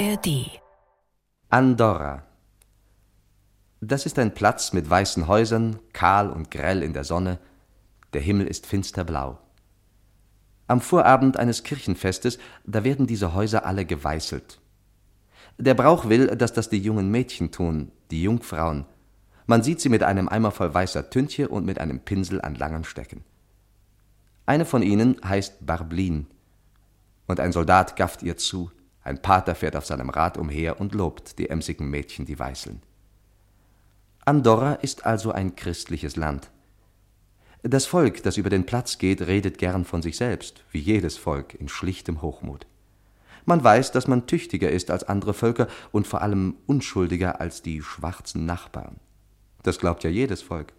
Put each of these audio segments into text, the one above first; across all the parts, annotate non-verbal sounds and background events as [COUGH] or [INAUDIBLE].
ARD Andorra. Das ist ein Platz mit weißen Häusern, kahl und grell in der Sonne. Der Himmel ist finsterblau. Am Vorabend eines Kirchenfestes, da werden diese Häuser alle geweißelt. Der Brauch will, dass das die jungen Mädchen tun, die Jungfrauen. Man sieht sie mit einem Eimer voll weißer Tünche und mit einem Pinsel an langen Stecken. Eine von ihnen heißt Barblin. Und ein Soldat gafft ihr zu. Ein Pater fährt auf seinem Rad umher und lobt die emsigen Mädchen, die weißeln. Andorra ist also ein christliches Land. Das Volk, das über den Platz geht, redet gern von sich selbst, wie jedes Volk, in schlichtem Hochmut. Man weiß, dass man tüchtiger ist als andere Völker und vor allem unschuldiger als die schwarzen Nachbarn. Das glaubt ja jedes Volk.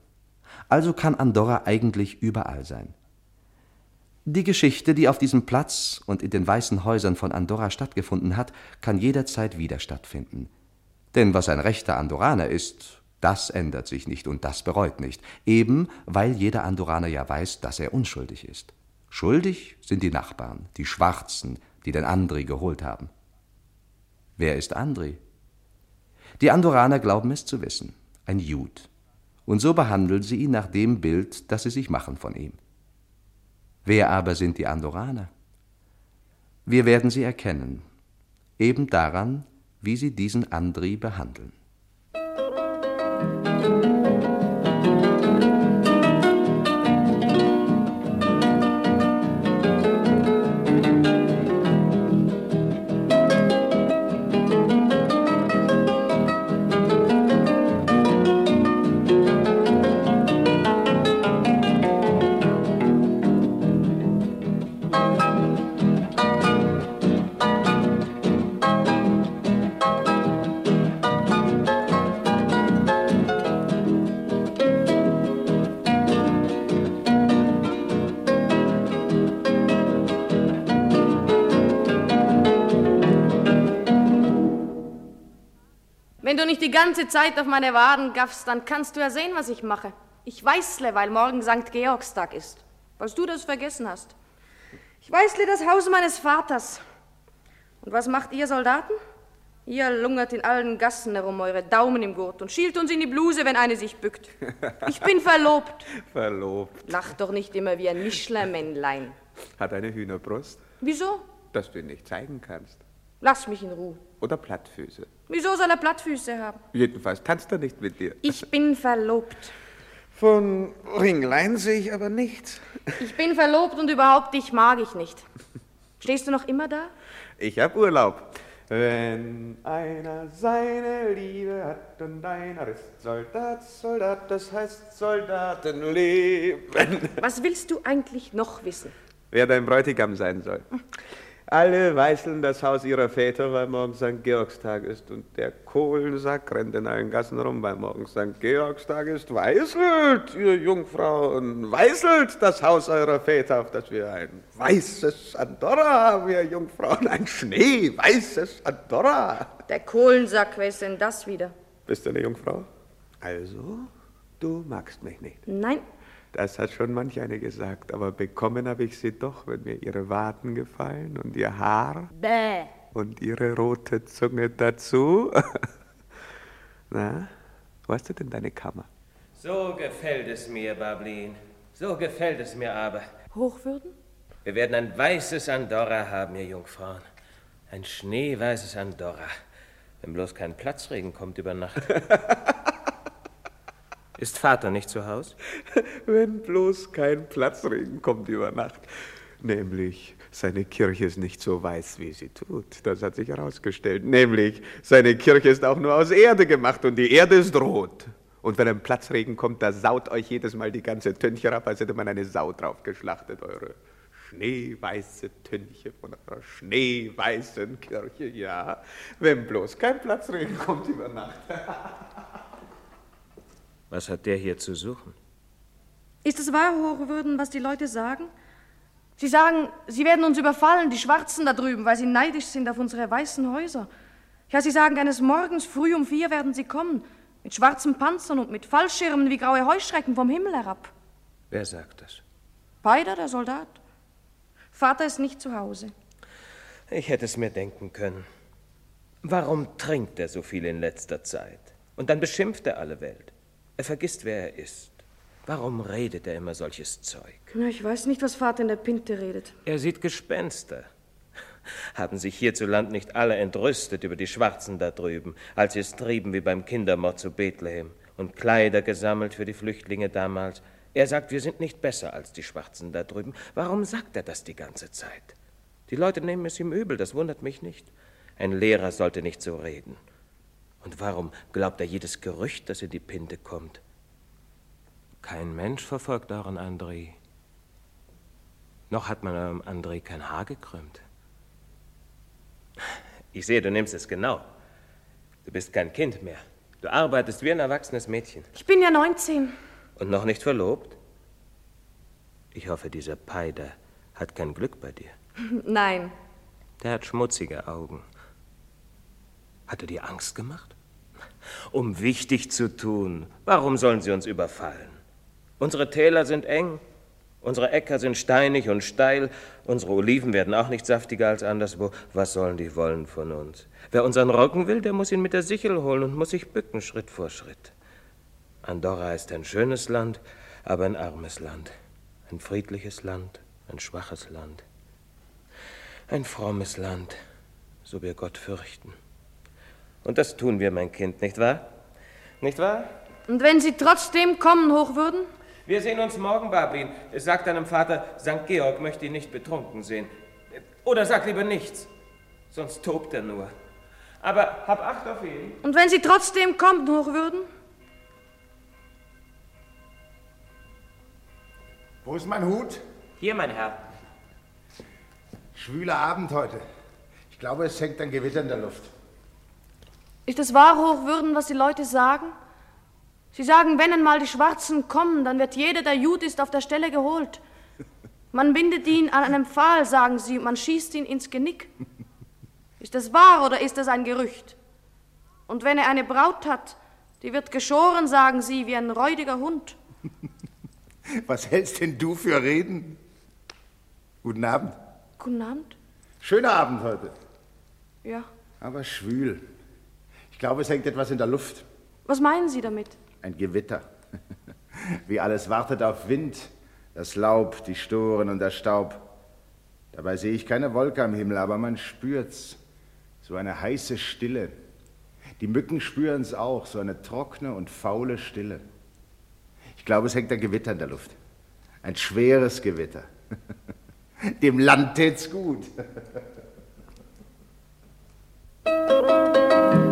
Also kann Andorra eigentlich überall sein. Die Geschichte, die auf diesem Platz und in den weißen Häusern von Andorra stattgefunden hat, kann jederzeit wieder stattfinden. Denn was ein rechter Andorraner ist, das ändert sich nicht und das bereut nicht, eben weil jeder Andorraner ja weiß, dass er unschuldig ist. Schuldig sind die Nachbarn, die Schwarzen, die den Andri geholt haben. Wer ist Andri? Die Andorraner glauben es zu wissen, ein Jud. Und so behandeln sie ihn nach dem Bild, das sie sich machen von ihm. Wer aber sind die Andorraner? Wir werden sie erkennen, eben daran, wie sie diesen Andri behandeln. Die ganze Zeit auf meine Waden gaffst, dann kannst du ja sehen, was ich mache. Ich weißle, weil morgen St. Georgstag ist. Falls du das vergessen hast. Ich weißle das Haus meines Vaters. Und was macht ihr Soldaten? Ihr lungert in allen Gassen herum, eure Daumen im Gurt und schielt uns in die Bluse, wenn eine sich bückt. Ich bin [LAUGHS] verlobt. Verlobt. Lach doch nicht immer wie ein Mischlermännlein. Hat eine Hühnerbrust, Wieso? das du nicht zeigen kannst. Lass mich in Ruhe. Oder Plattfüße. Wieso soll er Plattfüße haben? Jedenfalls tanzt er nicht mit dir. Ich bin verlobt. Von Ringlein sehe ich aber nichts. Ich bin verlobt und überhaupt dich mag ich nicht. Stehst du noch immer da? Ich hab Urlaub. Wenn einer seine Liebe hat und einer ist Soldat, Soldat, das heißt Soldatenleben. Was willst du eigentlich noch wissen? Wer dein Bräutigam sein soll. Alle weißeln das Haus ihrer Väter, weil morgen St. Georgstag ist. Und der Kohlensack rennt in allen Gassen rum, weil morgen St. Georgstag ist. Weißelt, ihr Jungfrauen, weißelt das Haus eurer Väter, auf das wir ein weißes Andorra haben, ihr Jungfrauen. Ein schneeweißes Andorra. Der Kohlensack, wer ist denn das wieder? Bist du eine Jungfrau? Also, du magst mich nicht. Nein, Das hat schon manch eine gesagt, aber bekommen habe ich sie doch, wenn mir ihre Waden gefallen und ihr Haar bäh. und ihre rote Zunge dazu. [LAUGHS] Na, wo hast du denn deine Kammer? So gefällt es mir, Bablin. So gefällt es mir aber. Hochwürden? Wir werden ein weißes Andorra haben, ihr Jungfrauen. Ein schneeweißes Andorra. Wenn bloß kein Platzregen kommt über Nacht. [LAUGHS] Ist Vater nicht zu Haus? Wenn bloß kein Platzregen kommt über Nacht. Nämlich, seine Kirche ist nicht so weiß, wie sie tut. Das hat sich herausgestellt. Nämlich, seine Kirche ist auch nur aus Erde gemacht und die Erde ist rot. Und wenn ein Platzregen kommt, da saut euch jedes Mal die ganze Tönche ab, als hätte man eine Sau drauf geschlachtet, eure schneeweiße Tönche von eurer schneeweißen Kirche, ja. Wenn bloß kein Platzregen kommt über Nacht. [LAUGHS] Was hat der hier zu suchen? Ist es wahr, Hochwürden, was die Leute sagen? Sie sagen, sie werden uns überfallen, die Schwarzen da drüben, weil sie neidisch sind auf unsere weißen Häuser. Ja, sie sagen, eines Morgens früh um vier werden sie kommen, mit schwarzen Panzern und mit Fallschirmen wie graue Heuschrecken vom Himmel herab. Wer sagt das? Beider, der Soldat. Vater ist nicht zu Hause. Ich hätte es mir denken können. Warum trinkt er so viel in letzter Zeit? Und dann beschimpft er alle Welt. Er vergisst, wer er ist. Warum redet er immer solches Zeug? Na, ich weiß nicht, was Vater in der Pinte redet. Er sieht Gespenster. Haben sich hierzuland nicht alle entrüstet über die Schwarzen da drüben, als sie es trieben wie beim Kindermord zu Bethlehem und Kleider gesammelt für die Flüchtlinge damals? Er sagt, wir sind nicht besser als die Schwarzen da drüben. Warum sagt er das die ganze Zeit? Die Leute nehmen es ihm übel, das wundert mich nicht. Ein Lehrer sollte nicht so reden. Und warum glaubt er jedes Gerücht, das in die Pinte kommt? Kein Mensch verfolgt euren André. Noch hat man eurem André kein Haar gekrümmt. Ich sehe, du nimmst es genau. Du bist kein Kind mehr. Du arbeitest wie ein erwachsenes Mädchen. Ich bin ja 19. Und noch nicht verlobt? Ich hoffe, dieser Peider hat kein Glück bei dir. Nein. Der hat schmutzige Augen. Hat er dir Angst gemacht? Um wichtig zu tun. Warum sollen sie uns überfallen? Unsere Täler sind eng, unsere Äcker sind steinig und steil, unsere Oliven werden auch nicht saftiger als anderswo. Was sollen die wollen von uns? Wer unseren Roggen will, der muss ihn mit der Sichel holen und muss sich bücken, Schritt vor Schritt. Andorra ist ein schönes Land, aber ein armes Land. Ein friedliches Land, ein schwaches Land. Ein frommes Land, so wir Gott fürchten. Und das tun wir, mein Kind, nicht wahr? Nicht wahr? Und wenn Sie trotzdem kommen hoch würden? Wir sehen uns morgen, Babin. Sag deinem Vater, St. Georg möchte ihn nicht betrunken sehen. Oder sag lieber nichts, sonst tobt er nur. Aber hab Acht auf ihn. Und wenn Sie trotzdem kommen hoch würden? Wo ist mein Hut? Hier, mein Herr. Schwüler Abend heute. Ich glaube, es hängt ein Gewitter in der Luft. Ist es wahr, hoch würden, was die Leute sagen? Sie sagen, wenn einmal die Schwarzen kommen, dann wird jeder, der Jud ist, auf der Stelle geholt. Man bindet ihn an einem Pfahl, sagen sie, und man schießt ihn ins Genick. Ist das wahr oder ist das ein Gerücht? Und wenn er eine Braut hat, die wird geschoren, sagen sie, wie ein räudiger Hund. [LAUGHS] Was hältst denn du für Reden? Guten Abend. Guten Abend. Schöner Abend heute. Ja. Aber schwül. Ich glaube, es hängt etwas in der Luft. Was meinen Sie damit? Ein Gewitter. [LAUGHS] Wie alles wartet auf Wind. Das Laub, die Storen und der Staub. Dabei sehe ich keine Wolke am Himmel, aber man spürt's. So eine heiße Stille. Die Mücken spüren's auch, so eine trockene und faule Stille. Ich glaube, es hängt ein Gewitter in der Luft. Ein schweres Gewitter. [LAUGHS] Dem Land tät's gut. [LAUGHS]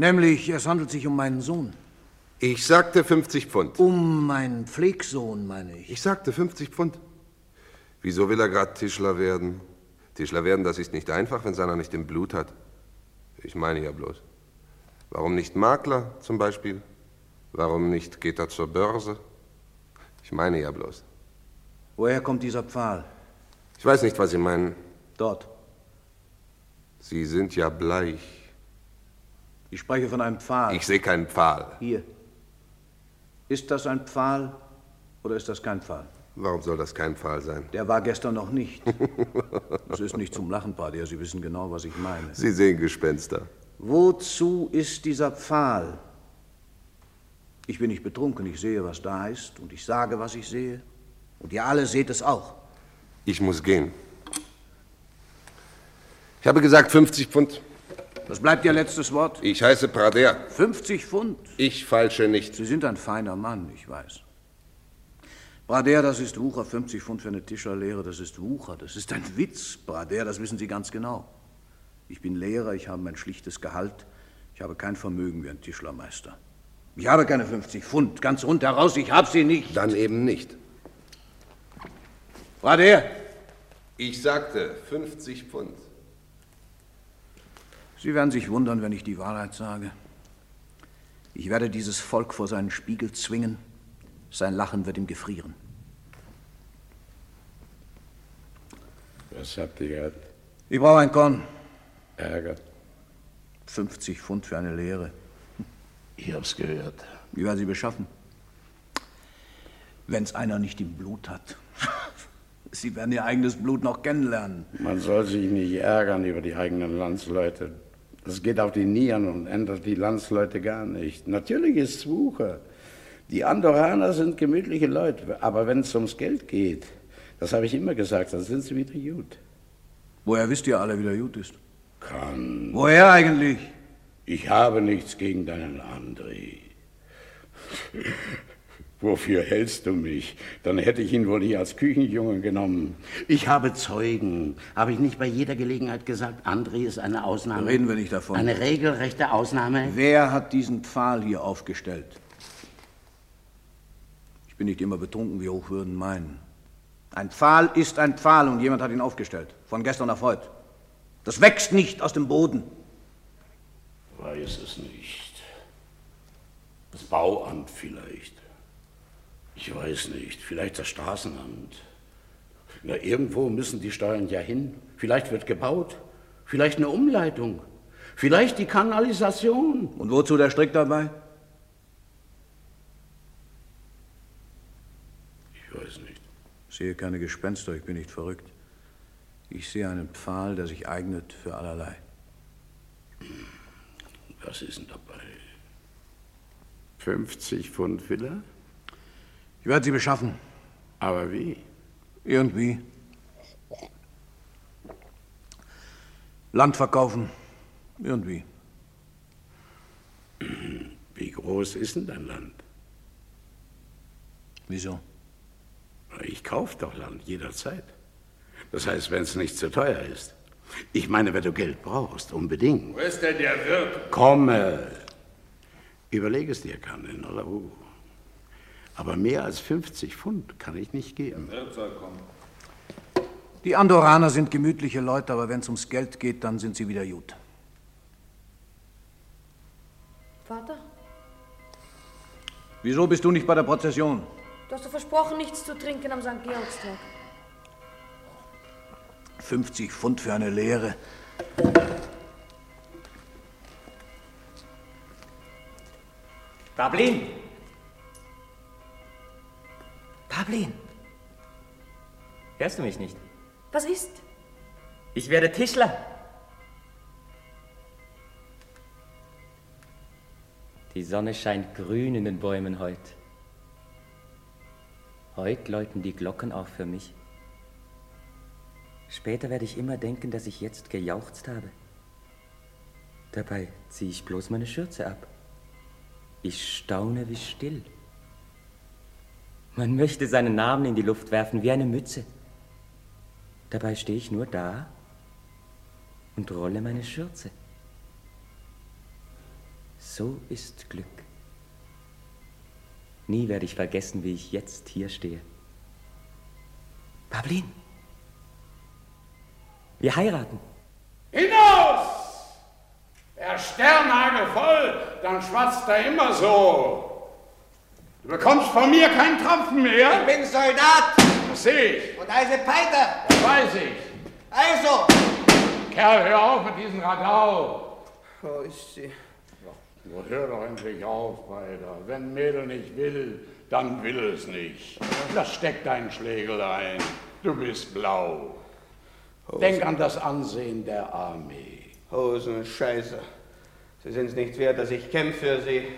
Nämlich, es handelt sich um meinen Sohn. Ich sagte 50 Pfund. Um meinen Pflegsohn, meine ich. Ich sagte 50 Pfund. Wieso will er gerade Tischler werden? Tischler werden, das ist nicht einfach, wenn seiner nicht im Blut hat. Ich meine ja bloß. Warum nicht Makler zum Beispiel? Warum nicht geht er zur Börse? Ich meine ja bloß. Woher kommt dieser Pfahl? Ich weiß nicht, was Sie meinen. Dort. Sie sind ja bleich. Ich spreche von einem Pfahl. Ich sehe keinen Pfahl. Hier. Ist das ein Pfahl oder ist das kein Pfahl? Warum soll das kein Pfahl sein? Der war gestern noch nicht. [LAUGHS] Das ist nicht zum Lachen, Padia. Sie wissen genau, was ich meine. Sie sehen Gespenster. Wozu ist dieser Pfahl? Ich bin nicht betrunken, ich sehe, was da ist und ich sage, was ich sehe. Und ihr alle seht es auch. Ich muss gehen. Ich habe gesagt 50 Pfund. Das bleibt Ihr letztes Wort. Ich heiße Prader. 50 Pfund. Ich falsche nicht. Sie sind ein feiner Mann, ich weiß. Brader, das ist Wucher. 50 Pfund für eine Tischerlehre, das ist Wucher. Das ist ein Witz, Brader, das wissen Sie ganz genau. Ich bin Lehrer, ich habe mein schlichtes Gehalt. Ich habe kein Vermögen wie ein Tischlermeister. Ich habe keine 50 Pfund, ganz rundheraus, ich habe sie nicht. Dann eben nicht. Her! Ich sagte 50 Pfund. Sie werden sich wundern, wenn ich die Wahrheit sage. Ich werde dieses Volk vor seinen Spiegel zwingen. Sein Lachen wird ihm gefrieren. Was habt ihr gehabt? Ich brauche ein Korn. Ärger. 50 Pfund für eine Lehre. Ich hab's gehört. Wie werden Sie beschaffen? Wenn's einer nicht im Blut hat. [LAUGHS] Sie werden Ihr eigenes Blut noch kennenlernen. Man soll sich nicht ärgern über die eigenen Landsleute. Das geht auf die Nieren und ändert die Landsleute gar nicht. Natürlich ist es Wucher. Die Andorraner sind gemütliche Leute, aber wenn es ums Geld geht, das habe ich immer gesagt, dann sind sie wieder gut. Woher wisst ihr alle, wie der gut ist? Kann. Woher eigentlich? Ich habe nichts gegen deinen André. Wofür hältst du mich? Dann hätte ich ihn wohl nicht als Küchenjungen genommen. Ich habe Zeugen. Habe ich nicht bei jeder Gelegenheit gesagt, André ist eine Ausnahme? Reden wir nicht davon. Eine regelrechte Ausnahme? Wer hat diesen Pfahl hier aufgestellt? Ich bin nicht immer betrunken, wie Hochwürden meinen. Ein Pfahl ist ein Pfahl und jemand hat ihn aufgestellt. Von gestern auf heute. Das wächst nicht aus dem Boden. Weiß es nicht. Das Bauamt vielleicht. Ich weiß nicht. Vielleicht das Straßenamt. Na, irgendwo müssen die Steuern ja hin. Vielleicht wird gebaut. Vielleicht eine Umleitung. Vielleicht die Kanalisation. Und wozu der Strick dabei? Ich weiß nicht. Ich sehe keine Gespenster, ich bin nicht verrückt. Ich sehe einen Pfahl, der sich eignet für allerlei. Was ist denn dabei? 50 Pfund Villa? Ich werde sie beschaffen. Aber wie? Irgendwie. Land verkaufen. Irgendwie. Wie groß ist denn dein Land? Wieso? Ich kaufe doch Land jederzeit. Das heißt, wenn es nicht zu teuer ist. Ich meine, wenn du Geld brauchst, unbedingt. Wo ist denn der Wirt? Komme. Überleg es dir, Kanin, oder wo? Aber mehr als 50 Pfund kann ich nicht geben. Die Andorraner sind gemütliche Leute, aber wenn es ums Geld geht, dann sind sie wieder gut. Vater, Wieso bist du nicht bei der Prozession? du hast doch versprochen, nichts zu trinken am St. Georgstag. 50 Pfund für eine Lehre. Pablin! Pablin! Hörst du mich nicht? Was ist? Ich werde Tischler. Die Sonne scheint grün in den Bäumen heut. Heut läuten die Glocken auch für mich. Später werde ich immer denken, dass ich jetzt gejauchzt habe. Dabei ziehe ich bloß meine Schürze ab. Ich staune wie still. Man möchte seinen Namen in die Luft werfen wie eine Mütze. Dabei stehe ich nur da und rolle meine Schürze. So ist Glück. Nie werde ich vergessen, wie ich jetzt hier stehe. Pablin, wir heiraten. Hinaus! Der Sternnagel voll, dann schwatzt er immer so. Du bekommst von mir keinen Tropfen mehr. bin Soldat Das sehe ich, und heiße Peiter. das weiß ich. Also. Kerl, hör auf mit diesem Radau. Wo ist sie? Oh, hör doch endlich auf, Walter. Wenn ein Mädel nicht will, dann will es nicht. Das steckt deinen Schlegel ein. Du bist blau. Denk an das Ansehen der Armee. Hosen, Scheiße. Sie sind es nicht wert, dass ich kämpfe für Sie.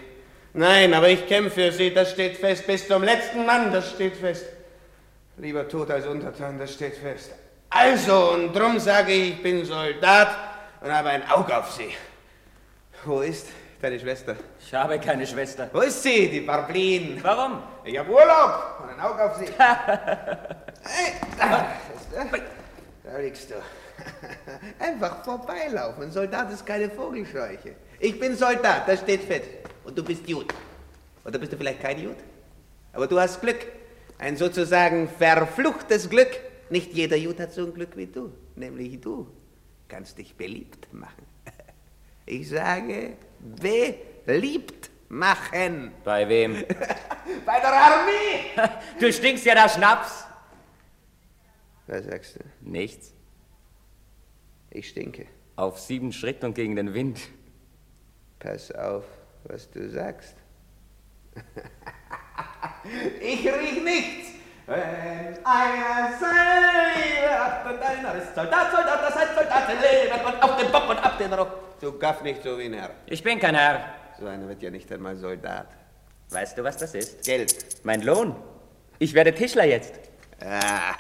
Nein, aber ich kämpfe für Sie, das steht fest. Bis zum letzten Mann, das steht fest. Lieber tot als untertan, das steht fest. Also, und drum sage ich, ich bin Soldat und habe ein Auge auf Sie. Wo ist deine Schwester? Ich habe keine Schwester. Wo ist sie, die Barblin? Warum? Ich hab Urlaub und ein Auge auf sie. [LAUGHS] hey, da, da liegst du. [LAUGHS] Einfach vorbeilaufen. Soldat ist keine Vogelscheuche. Ich bin Soldat, das steht fest. Und du bist Jud. Oder bist du vielleicht kein Jud? Aber du hast Glück. Ein sozusagen verfluchtes Glück. Nicht jeder Jud hat so ein Glück wie du. Nämlich du kannst dich beliebt machen. [LAUGHS] Ich sage, beliebt machen. Bei wem? [LAUGHS] Bei der Armee! [LAUGHS] Du stinkst ja nach Schnaps. Was sagst du? Nichts. Ich stinke. Auf sieben Schritt und gegen den Wind. Pass auf, was du sagst. [LAUGHS] ich riech nichts. Wenn einer seine Liebe hat und einer ist Soldat, Soldat, das heißt Soldat leben und auf den Bock und ab den Rock. Du gaff nicht so wie ein Herr. Ich bin kein Herr. So einer wird ja nicht einmal Soldat. Weißt du, was das ist? Geld. Mein Lohn. Ich werde Tischler jetzt. [LAUGHS] Ah.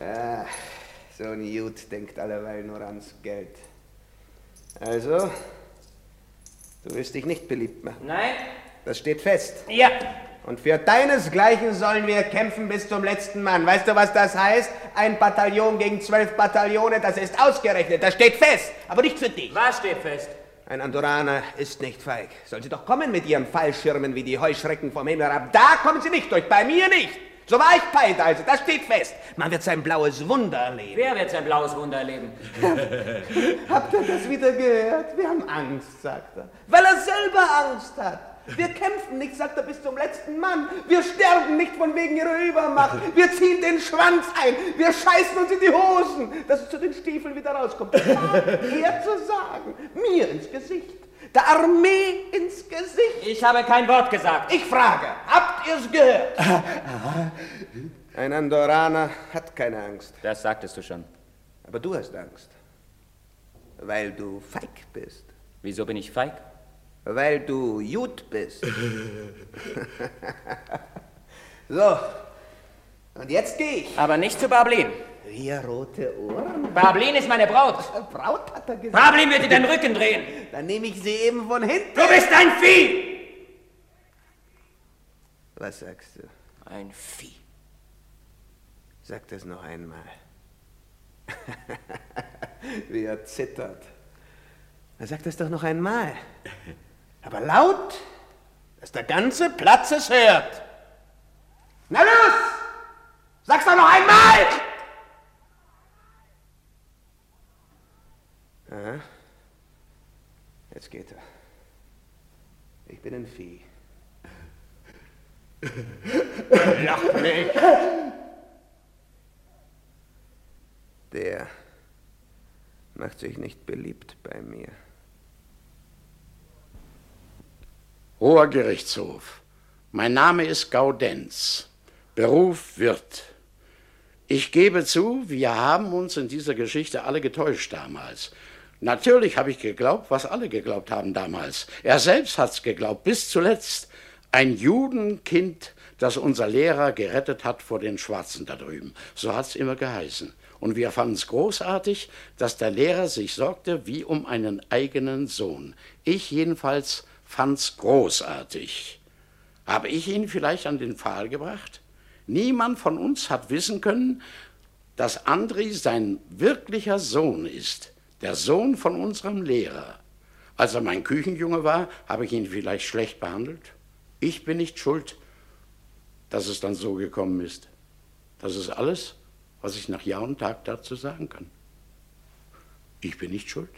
ah. So ein Jud denkt alleweil nur ans Geld. Also, du wirst dich nicht beliebt machen. Nein? Das steht fest. Ja. Und für deinesgleichen sollen wir kämpfen bis zum letzten Mann. Weißt du, was das heißt? Ein Bataillon gegen zwölf Bataillone, das ist ausgerechnet, das steht fest. Aber nicht für dich. Was steht fest? Ein Andoraner ist nicht feig. Soll sie doch kommen mit ihren Fallschirmen wie die Heuschrecken vom Himmel herab. Da kommen sie nicht durch, bei mir nicht. So war ich Peit also, das steht fest. Man wird sein blaues Wunder erleben. Wer wird sein blaues Wunder erleben? [LAUGHS] Habt ihr das wieder gehört? Wir haben Angst, sagt er. Weil er selber Angst hat. Wir kämpfen nicht, sagt er, bis zum letzten Mann. Wir sterben nicht von wegen ihrer Übermacht. Wir ziehen den Schwanz ein. Wir scheißen uns in die Hosen, dass es zu den Stiefeln wieder rauskommt. Er zu sagen. Mir ins Gesicht. Der Armee ins Gesicht. Ich habe kein Wort gesagt. Ich frage, habt ihr es gehört? Ein Andoraner hat keine Angst. Das sagtest du schon. Aber du hast Angst. Weil du feig bist. Wieso bin ich feig? Weil du Jud bist. [LAUGHS] so. Und jetzt geh ich. Aber nicht zu Barblin. Wir rote Ohren. Barblin ist meine Braut. Braut hat er gesagt. Barblin wird dir den Rücken drehen. Dann nehme ich sie eben von hinten. Du bist ein Vieh. Was sagst du? Ein Vieh. Sag das noch einmal. [LAUGHS] Wie er zittert. Er sagt das doch noch einmal. [LAUGHS] Aber laut, dass der ganze Platz es hört. Na los! Sag's doch noch einmal! Aha. Jetzt geht er. Ich bin ein Vieh. [LAUGHS] Lach nicht! Der macht sich nicht beliebt bei mir. Hoher Gerichtshof. Mein Name ist Gaudenz. Beruf Wirt. Ich gebe zu, wir haben uns in dieser Geschichte alle getäuscht damals. Natürlich habe ich geglaubt, was alle geglaubt haben damals. Er selbst hat's geglaubt, bis zuletzt. Ein Judenkind, das unser Lehrer gerettet hat vor den Schwarzen da drüben. So hat's immer geheißen. Und wir fanden es großartig, dass der Lehrer sich sorgte wie um einen eigenen Sohn. Ich jedenfalls fand's großartig. Habe ich ihn vielleicht an den Pfahl gebracht? Niemand von uns hat wissen können, dass Andri sein wirklicher Sohn ist, der Sohn von unserem Lehrer. Als er mein Küchenjunge war, habe ich ihn vielleicht schlecht behandelt. Ich bin nicht schuld, dass es dann so gekommen ist. Das ist alles, was ich nach Jahr und Tag dazu sagen kann. Ich bin nicht schuld.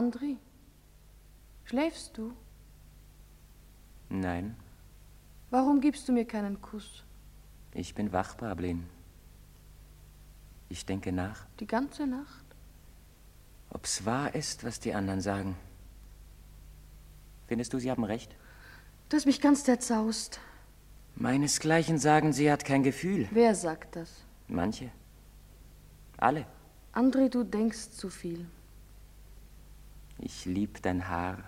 Andri, schläfst du? Nein. Warum gibst du mir keinen Kuss? Ich bin wach, Pablin. Ich denke nach, Die ganze Nacht? ob's wahr ist, was die anderen sagen. Findest du, sie haben recht? Du hast mich ganz zerzaust. Meinesgleichen sagen, sie hat kein Gefühl. Wer sagt das? Manche. Alle. André, du denkst zu viel. Ich lieb dein Haar,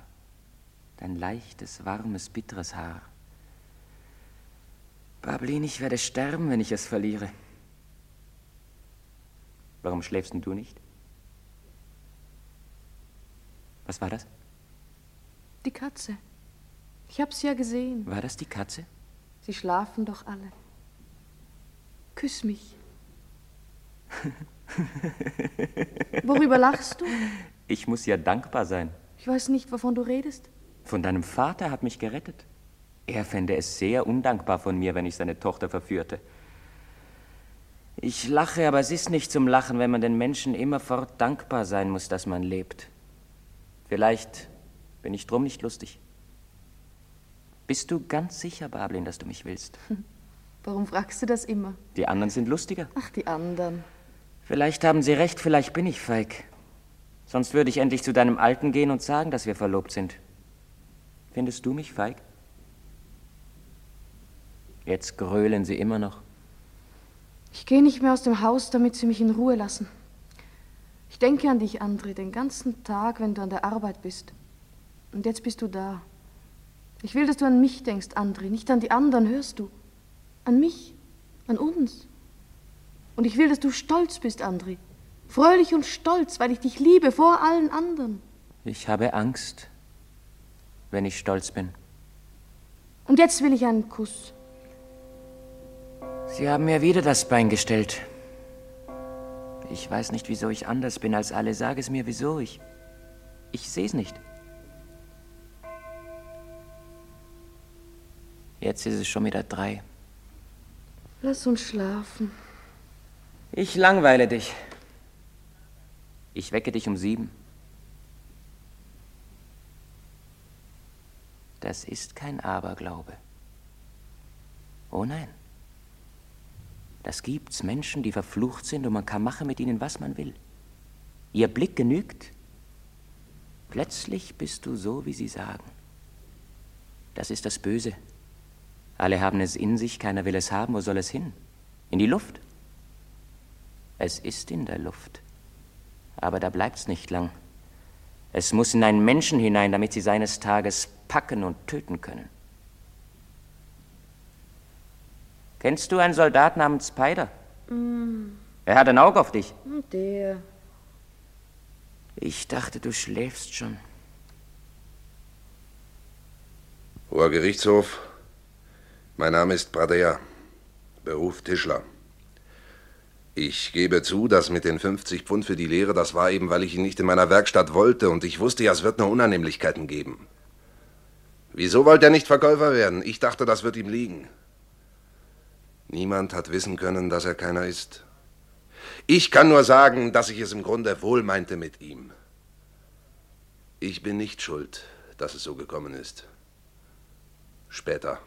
dein leichtes, warmes, bitteres Haar. Pablin, ich werde sterben, wenn ich es verliere. Warum schläfst denn du nicht? Was war das? Die Katze. Ich hab's ja gesehen. War das die Katze? Sie schlafen doch alle. Küss mich. [LAUGHS] Worüber lachst du? Ich muss ja dankbar sein. Ich weiß nicht, wovon du redest. Von deinem Vater hat mich gerettet. Er fände es sehr undankbar von mir, wenn ich seine Tochter verführte. Ich lache, aber es ist nicht zum Lachen, wenn man den Menschen immerfort dankbar sein muss, dass man lebt. Vielleicht bin ich drum nicht lustig. Bist du ganz sicher, Bablin, dass du mich willst? Warum fragst du das immer? Die anderen sind lustiger. Ach, die anderen. Vielleicht haben sie recht, vielleicht bin ich feig. Sonst würde ich endlich zu deinem Alten gehen und sagen, dass wir verlobt sind. Findest du mich feig? Jetzt grölen sie immer noch. Ich gehe nicht mehr aus dem Haus, damit sie mich in Ruhe lassen. Ich denke an dich, André, den ganzen Tag, wenn du an der Arbeit bist. Und jetzt bist du da. Ich will, dass du an mich denkst, André, nicht an die anderen, hörst du? An mich, an uns. Und ich will, dass du stolz bist, André. Fröhlich und stolz, weil ich dich liebe vor allen anderen. Ich habe Angst, wenn ich stolz bin. Und jetzt will ich einen Kuss. Sie haben mir wieder das Bein gestellt. Ich weiß nicht, wieso ich anders bin als alle. Sag es mir, wieso ich. Ich sehe es nicht. Jetzt ist es schon wieder drei. Lass uns schlafen. Ich langweile dich. Ich wecke dich um sieben. Das ist kein Aberglaube. Oh nein. Das gibt's Menschen, die verflucht sind und man kann machen mit ihnen, was man will. Ihr Blick genügt. Plötzlich bist du so, wie sie sagen. Das ist das Böse. Alle haben es in sich, keiner will es haben. Wo soll es hin? In die Luft? Es ist in der Luft. Aber da bleibt's nicht lang. Es muss in einen Menschen hinein, damit sie seines Tages packen und töten können. Kennst du einen Soldat namens Spider? Mm, Er hat ein Auge auf dich. der. Ich dachte, du schläfst schon. Hoher Gerichtshof, mein Name ist Pradea, Beruf Tischler. Ich gebe zu, dass mit den 50 Pfund für die Lehre, das war eben, weil ich ihn nicht in meiner Werkstatt wollte und ich wusste ja, es wird nur Unannehmlichkeiten geben. Wieso wollte er nicht Verkäufer werden? Ich dachte, das wird ihm liegen. Niemand hat wissen können, dass er keiner ist. Ich kann nur sagen, dass ich es im Grunde wohl meinte mit ihm. Ich bin nicht schuld, dass es so gekommen ist. Später.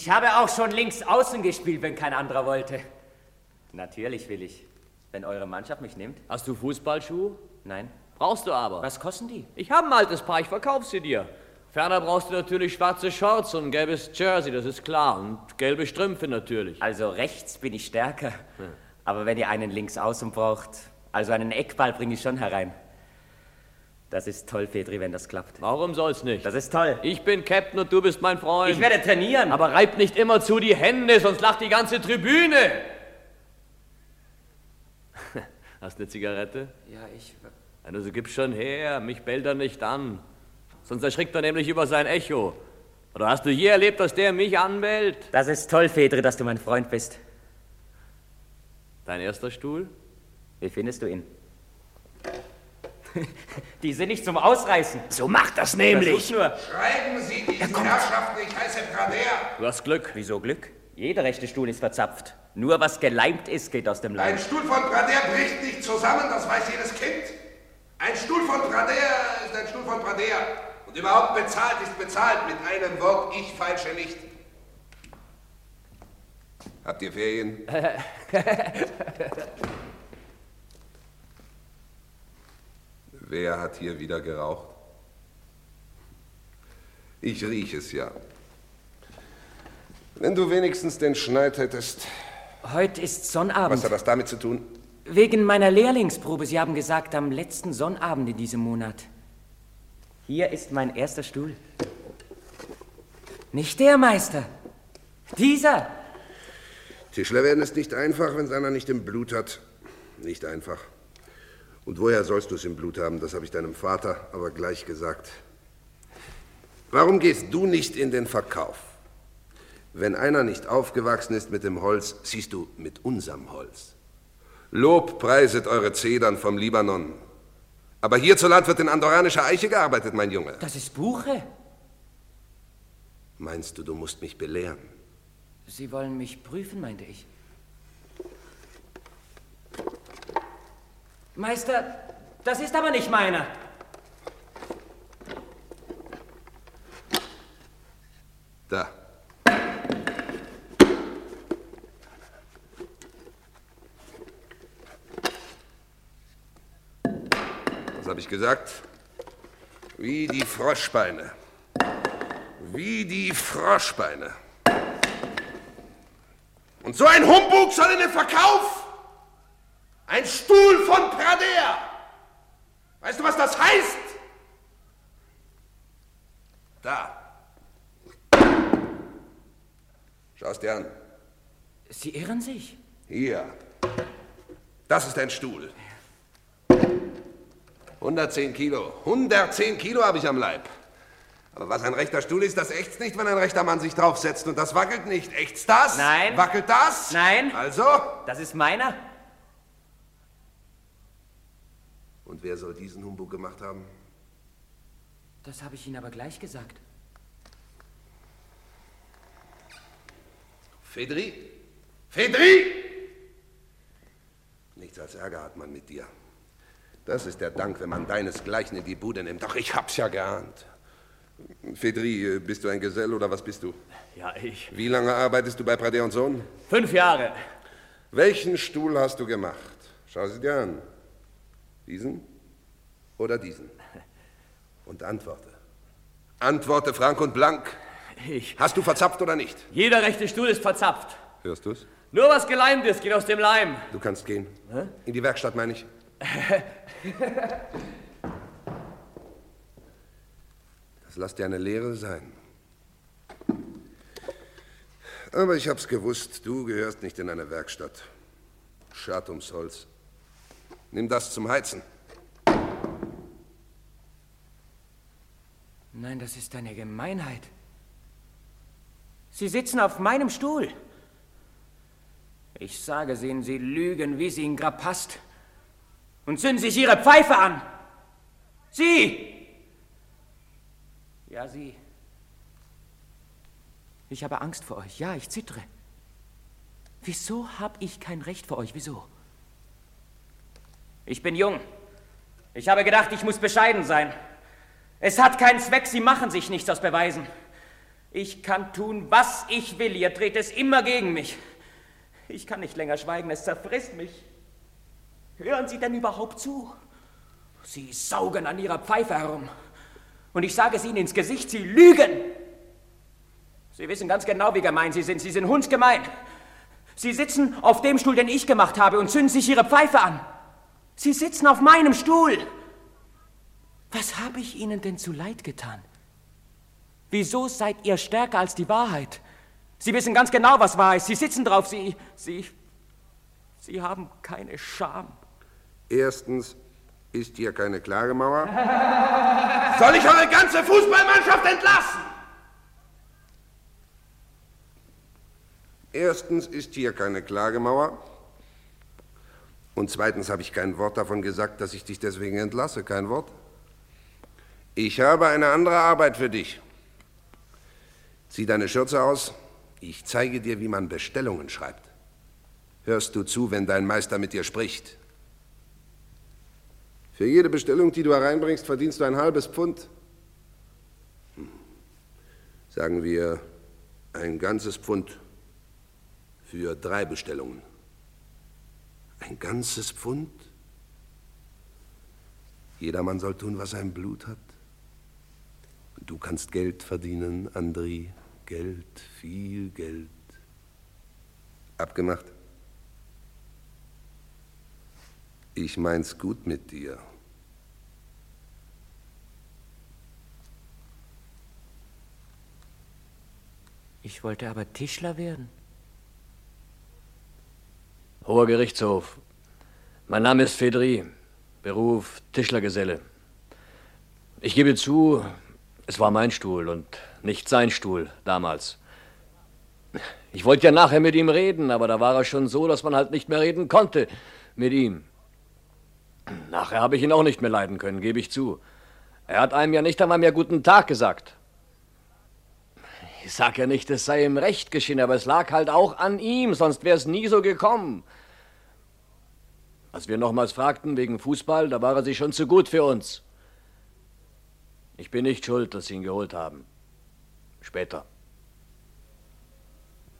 Ich habe auch schon links außen gespielt, wenn kein anderer wollte. Natürlich will ich, wenn eure Mannschaft mich nimmt. Hast du Fußballschuhe? Nein. Brauchst du aber. Was kosten die? Ich habe ein altes Paar, ich verkauf sie dir. Ferner brauchst du natürlich schwarze Shorts und ein gelbes Jersey, das ist klar. Und gelbe Strümpfe natürlich. Also rechts bin ich stärker. Aber wenn ihr einen links außen braucht, also einen Eckball bringe ich schon herein. Das ist toll, Fedri, wenn das klappt. Warum soll's nicht? Das ist toll. Ich bin Captain und du bist mein Freund. Ich werde trainieren. Aber reib nicht immer zu die Hände, sonst lacht die ganze Tribüne. [LAUGHS] Hast eine Zigarette? Ja, ich. Also gib schon her, mich bellt er nicht an. Sonst erschrickt er nämlich über sein Echo. Oder hast du je erlebt, dass der mich anbellt? Das ist toll, Fedri, dass du mein Freund bist. Dein erster Stuhl? Wie findest du ihn? [LAUGHS] Die sind nicht zum Ausreißen. So macht das nämlich. Nur. Schreiben Sie diesen Herrschaften, ich heiße Prader. Du hast Glück. Wieso Glück? Jeder rechte Stuhl ist verzapft. Nur was geleimt ist, geht aus dem Leim. Ein Stuhl von Prader bricht nicht zusammen, das weiß jedes Kind. Ein Stuhl von Prader ist ein Stuhl von Prader. Und überhaupt bezahlt ist bezahlt. Mit einem Wort, ich falsche nicht. Habt ihr Ferien? [LAUGHS] Wer hat hier wieder geraucht? Ich riech es ja. Wenn du wenigstens den Schneid hättest. Heute ist Sonnabend. Was hat das damit zu tun? Wegen meiner Lehrlingsprobe. Sie haben gesagt, am letzten Sonnabend in diesem Monat. Hier ist mein erster Stuhl. Nicht der Meister. Dieser. Tischler werden ist nicht einfach, wenn es einer nicht im Blut hat. Nicht einfach. Und woher sollst du es im Blut haben? Das habe ich deinem Vater aber gleich gesagt. Warum gehst du nicht in den Verkauf? Wenn einer nicht aufgewachsen ist mit dem Holz, siehst du mit unserem Holz. Lob preiset eure Zedern vom Libanon. Aber hierzuland wird in andorranischer Eiche gearbeitet, mein Junge. Das ist Buche. Meinst du, du musst mich belehren? Sie wollen mich prüfen, meinte ich. Meister, das ist aber nicht meiner. Da. Was habe ich gesagt? Wie die Froschbeine. Wie die Froschbeine. Und so ein Humbug soll in den Verkauf? Ein Stuhl von Prader. Weißt du, was das heißt? Da. Schau's dir an. Sie irren sich. Hier. Das ist ein Stuhl. 110 Kilo. 110 Kilo habe ich am Leib. Aber was ein rechter Stuhl ist, das ächzt nicht, wenn ein rechter Mann sich draufsetzt. Und das wackelt nicht. Ächzt das? Nein. Wackelt das? Nein. Also? Das ist meiner. Und wer soll diesen Humbug gemacht haben? Das habe ich Ihnen aber gleich gesagt. Fedri? Fedri! Nichts als Ärger hat man mit dir. Das ist der Dank, wenn man deinesgleichen in die Bude nimmt. Doch ich hab's ja geahnt. Fedri, bist du ein Gesell oder was bist du? Ja, ich. Wie lange arbeitest du bei Prader und Sohn? Fünf Jahre. Welchen Stuhl hast du gemacht? Schau sie dir an. Diesen oder diesen? Und antworte. Antworte frank und blank. Ich. Hast du verzapft oder nicht? Jeder rechte Stuhl ist verzapft. Hörst du's? Nur was geleimt ist, geht aus dem Leim. Du kannst gehen. Hä? In die Werkstatt, meine ich. [LAUGHS] Das lass dir eine Lehre sein. Aber ich hab's gewusst, du gehörst nicht in eine Werkstatt. Schad ums Holz. Nimm das zum Heizen. Nein, das ist eine Gemeinheit. Sie sitzen auf meinem Stuhl. Ich sage sehen Sie lügen, wie sie in Grab passt. Und zünden sich Ihre Pfeife an. Sie! Ja, Sie. Ich habe Angst vor euch. Ja, ich zittere. Wieso habe ich kein Recht vor euch? Wieso? Ich bin jung. Ich habe gedacht, ich muss bescheiden sein. Es hat keinen Zweck, Sie machen sich nichts aus Beweisen. Ich kann tun, was ich will. Ihr dreht es immer gegen mich. Ich kann nicht länger schweigen, es zerfrisst mich. Hören Sie denn überhaupt zu? Sie saugen an Ihrer Pfeife herum. Und ich sage es Ihnen ins Gesicht, Sie lügen. Sie wissen ganz genau, wie gemein Sie sind. Sie sind hundsgemein. Sie sitzen auf dem Stuhl, den ich gemacht habe, und zünden sich Ihre Pfeife an. Sie sitzen auf meinem Stuhl. Was habe ich Ihnen denn zu Leid getan? Wieso seid ihr stärker als die Wahrheit? Sie wissen ganz genau, was wahr ist. Sie sitzen drauf. Sie, Sie, Sie haben keine Scham. Erstens ist hier keine Klagemauer. [LAUGHS] Soll ich eure ganze Fußballmannschaft entlassen? Erstens ist hier keine Klagemauer. Und zweitens habe ich kein Wort davon gesagt, dass ich dich deswegen entlasse. Kein Wort. Ich habe eine andere Arbeit für dich. Zieh deine Schürze aus. Ich zeige dir, wie man Bestellungen schreibt. Hörst du zu, wenn dein Meister mit dir spricht? Für jede Bestellung, die du hereinbringst, verdienst du ein halbes Pfund. Hm. Sagen wir ein ganzes Pfund für drei Bestellungen. Ein ganzes Pfund? Jedermann soll tun, was sein Blut hat. Du kannst Geld verdienen, Andri. Geld, viel Geld. Abgemacht? Ich mein's gut mit dir. Ich wollte aber Tischler werden. Hoher Gerichtshof. Mein Name ist Fedri, Beruf Tischlergeselle. Ich gebe zu, es war mein Stuhl und nicht sein Stuhl damals. Ich wollte ja nachher mit ihm reden, aber da war er schon so, dass man halt nicht mehr reden konnte mit ihm. Nachher habe ich ihn auch nicht mehr leiden können, gebe ich zu. Er hat einem ja nicht einmal mehr guten Tag gesagt. Ich sag ja nicht, es sei ihm recht geschehen, aber es lag halt auch an ihm, sonst wäre es nie so gekommen. Als wir nochmals fragten wegen Fußball, da war er sich schon zu gut für uns. Ich bin nicht schuld, dass Sie ihn geholt haben. Später.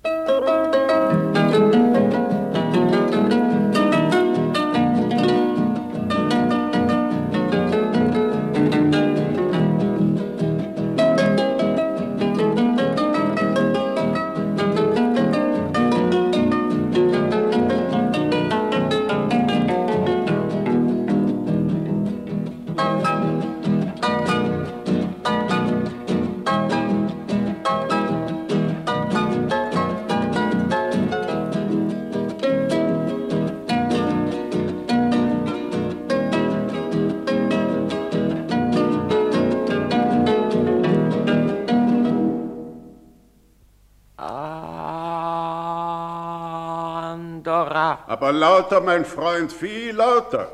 Andorra. Aber lauter, mein Freund, viel lauter.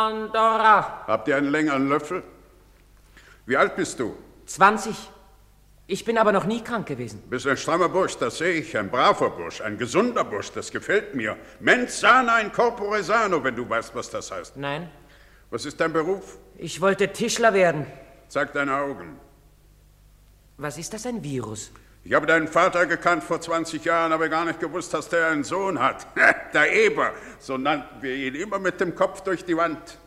Andorra. Habt ihr einen längeren Löffel? Wie alt bist du? 20. Ich bin aber noch nie krank gewesen. Bist ein strammer Bursch, das sehe ich. Ein braver Bursch, ein gesunder Bursch, das gefällt mir. Mens sana in corpore sano, wenn du weißt, was das heißt. Nein. Was ist dein Beruf? Ich wollte Tischler werden. Zeig deine Augen. Was ist das, ein Virus? Ich habe deinen Vater gekannt vor 20 Jahren, aber gar nicht gewusst, dass der einen Sohn hat. [LAUGHS] der Eber, so nannten wir ihn, immer mit dem Kopf durch die Wand.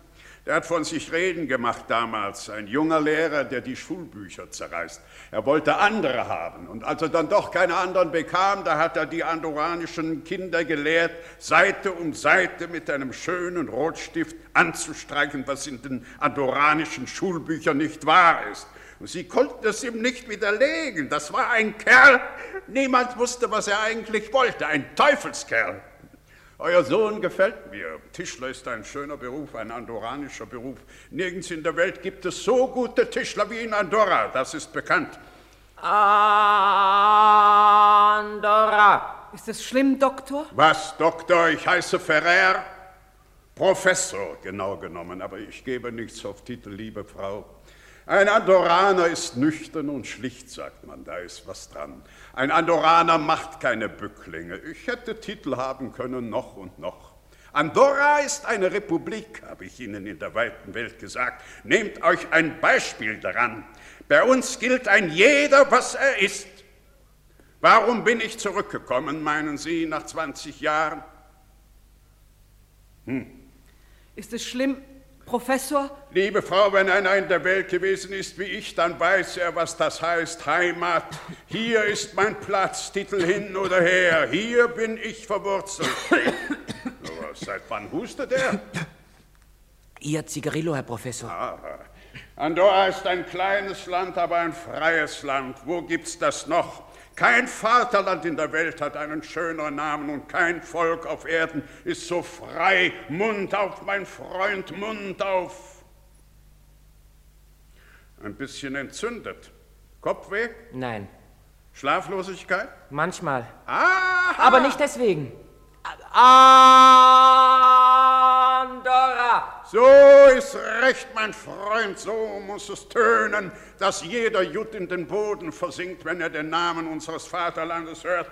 Der hat von sich reden gemacht damals, ein junger Lehrer, der die Schulbücher zerreißt. Er wollte andere haben und als er dann doch keine anderen bekam, da hat er die andoranischen Kinder gelehrt, Seite um Seite mit einem schönen Rotstift anzustreichen, was in den andoranischen Schulbüchern nicht wahr ist. Sie konnten es ihm nicht widerlegen. Das war ein Kerl, niemand wusste, was er eigentlich wollte, ein Teufelskerl. Euer Sohn gefällt mir. Tischler ist ein schöner Beruf, ein andoranischer Beruf. Nirgends in der Welt gibt es so gute Tischler wie in Andorra, das ist bekannt. Andorra. Ist es schlimm, Doktor? Was, Doktor? Ich heiße Ferrer. Professor, genau genommen, aber ich gebe nichts auf Titel, liebe Frau. Ein Andoraner ist nüchtern und schlicht, sagt man, da ist was dran. Ein Andoraner macht keine Bücklinge. Ich hätte Titel haben können, noch und noch. Andorra ist eine Republik, habe ich Ihnen in der weiten Welt gesagt. Nehmt euch ein Beispiel daran. Bei uns gilt ein jeder, was er ist. Warum bin ich zurückgekommen, meinen Sie, nach 20 Jahren? Hm. Ist es schlimm, Professor? Liebe Frau, wenn einer in der Welt gewesen ist wie ich, dann weiß er, was das heißt, Heimat. Hier ist mein Platz, Titel hin oder her. Hier bin ich verwurzelt. [COUGHS] Aber seit wann hustet er? Ihr Zigarillo, Herr Professor. Ah, Andorra ist ein kleines Land, aber ein freies Land. Wo gibt's das noch? Kein Vaterland in der Welt hat einen schöneren Namen und kein Volk auf Erden ist so frei. Mund auf, mein Freund, Mund auf. Ein bisschen entzündet. Kopfweh? Nein. Schlaflosigkeit? Manchmal. Ah! Aber nicht deswegen. Andorra! So ist recht, mein Freund, so muss es tönen, dass jeder Jud in den Boden versinkt, wenn er den Namen unseres Vaterlandes hört.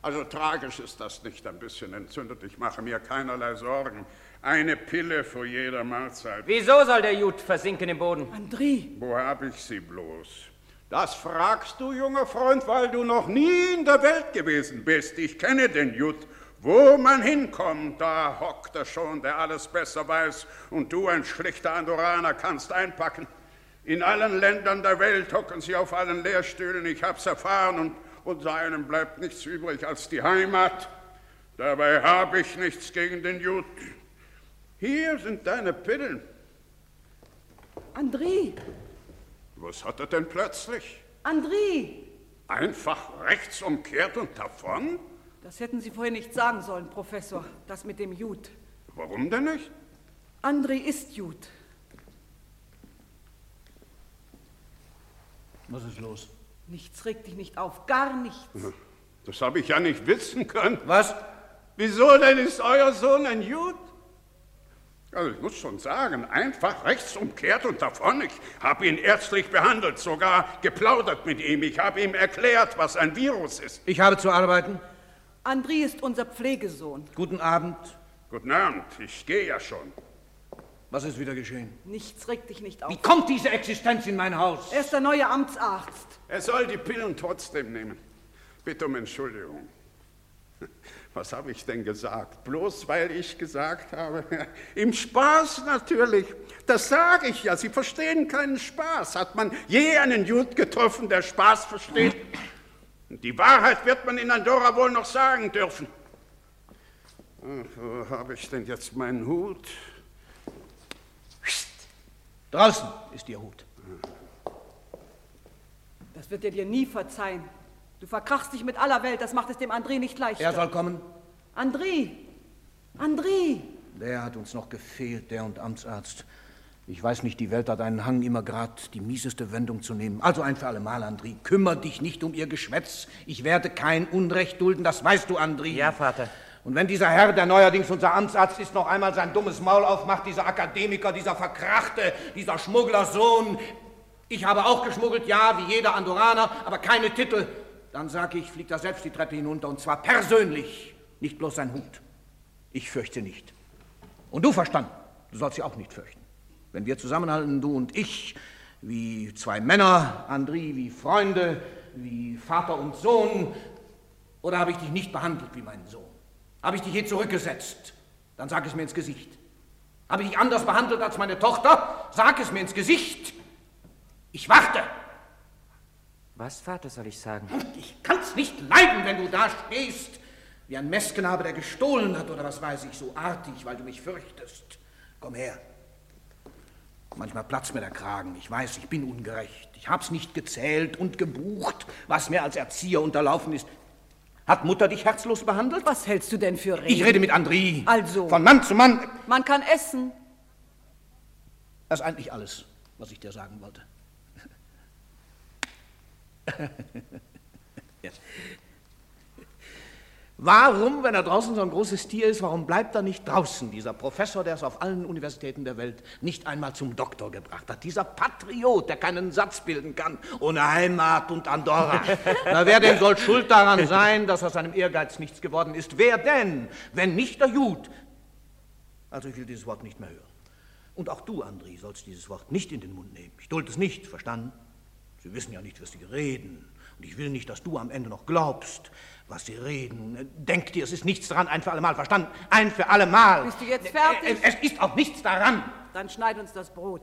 Also tragisch ist das nicht, ein bisschen entzündet. Ich mache mir keinerlei Sorgen. Eine Pille vor jeder Mahlzeit. Wieso soll der Jud versinken im Boden? André! Wo hab ich sie bloß? Das fragst du, junger Freund, weil du noch nie in der Welt gewesen bist. Ich kenne den Jud. Wo man hinkommt, da hockt er schon, der alles besser weiß, und du, ein schlichter Andorraner, kannst einpacken. In allen Ländern der Welt hocken sie auf allen Lehrstühlen, ich hab's erfahren, und unter einem bleibt nichts übrig als die Heimat. Dabei habe ich nichts gegen den Jud. Hier sind deine Pillen. André! Was hat er denn plötzlich? André! Einfach rechts umkehrt und davon? Das hätten Sie vorher nicht sagen sollen, Professor, das mit dem Jud. Warum denn nicht? André ist Jud. Was ist los? Nichts regt dich nicht auf, gar nichts. Das habe ich ja nicht wissen können. Was? Wieso denn ist euer Sohn ein Jud? Also ich muss schon sagen, einfach rechts umkehrt und davon. Ich habe ihn ärztlich behandelt, sogar geplaudert mit ihm. Ich habe ihm erklärt, was ein Virus ist. Ich habe zu arbeiten. André ist unser Pflegesohn. Guten Abend. Guten Abend, ich gehe ja schon. Was ist wieder geschehen? Nichts regt dich nicht auf. Wie kommt diese Existenz in mein Haus? Er ist der neue Amtsarzt. Er soll die Pillen trotzdem nehmen. Bitte um Entschuldigung. Was habe ich denn gesagt? Bloß weil ich gesagt habe, [LAUGHS] im Spaß natürlich. Das sage ich ja. Sie verstehen keinen Spaß. Hat man je einen Jud getroffen, der Spaß versteht? Die Wahrheit wird man in Andorra wohl noch sagen dürfen. Ach, wo habe ich denn jetzt meinen Hut? Draußen ist Ihr Hut. Das wird er dir nie verzeihen. Du verkrachst dich mit aller Welt, das macht es dem André nicht leichter. Er soll kommen. André! André! Der hat uns noch gefehlt, der und Amtsarzt. Ich weiß nicht, die Welt hat einen Hang, immer grad die mieseste Wendung zu nehmen. Also ein für allemal, André. Kümmer dich nicht um ihr Geschwätz. Ich werde kein Unrecht dulden, das weißt du, André. Ja, Vater. Und wenn dieser Herr, der neuerdings unser Amtsarzt ist, noch einmal sein dummes Maul aufmacht, dieser Akademiker, dieser Verkrachte, dieser Schmugglersohn. Ich habe auch geschmuggelt, ja, wie jeder Andorraner, aber keine Titel. Dann sag ich, fliegt er selbst die Treppe hinunter und zwar persönlich, nicht bloß sein Hut. Ich fürchte nicht. Und du verstanden, du sollst sie auch nicht fürchten. Wenn wir zusammenhalten, du und ich, wie zwei Männer, André, wie Freunde, wie Vater und Sohn, oder habe ich dich nicht behandelt wie meinen Sohn? Habe ich dich je zurückgesetzt? Dann sag es mir ins Gesicht. Habe ich dich anders behandelt als meine Tochter? Sag es mir ins Gesicht. Ich warte. Was, Vater, soll ich sagen? Ich kann's nicht leiden, wenn du da stehst, wie ein Messknabe, der gestohlen hat oder was weiß ich, so artig, weil du mich fürchtest. Komm her. Manchmal platzt mir der Kragen. Ich weiß, ich bin ungerecht. Ich hab's nicht gezählt und gebucht, was mir als Erzieher unterlaufen ist. Hat Mutter dich herzlos behandelt? Was hältst du denn für Reden? Ich rede mit André. Also. Von Mann zu Mann. Man kann essen. Das ist eigentlich alles, was ich dir sagen wollte. [LAUGHS] ja. Warum, wenn er draußen so ein großes Tier ist, warum bleibt er nicht draußen, dieser Professor, der es auf allen Universitäten der Welt nicht einmal zum Doktor gebracht hat? Dieser Patriot, der keinen Satz bilden kann, ohne Heimat und Andorra. [LAUGHS] Na, wer denn soll schuld daran sein, dass aus seinem Ehrgeiz nichts geworden ist? Wer denn, wenn nicht der Jud? Also ich will dieses Wort nicht mehr hören. Und auch du, André, sollst dieses Wort nicht in den Mund nehmen. Ich dulde es nicht, verstanden? Sie wissen ja nicht, was sie reden. Und ich will nicht, dass du am Ende noch glaubst, was sie reden. Denk dir, es ist nichts daran, ein für allemal verstanden. Ein für allemal. Bist du jetzt fertig? Es ist auch nichts daran. Dann schneid uns das Brot.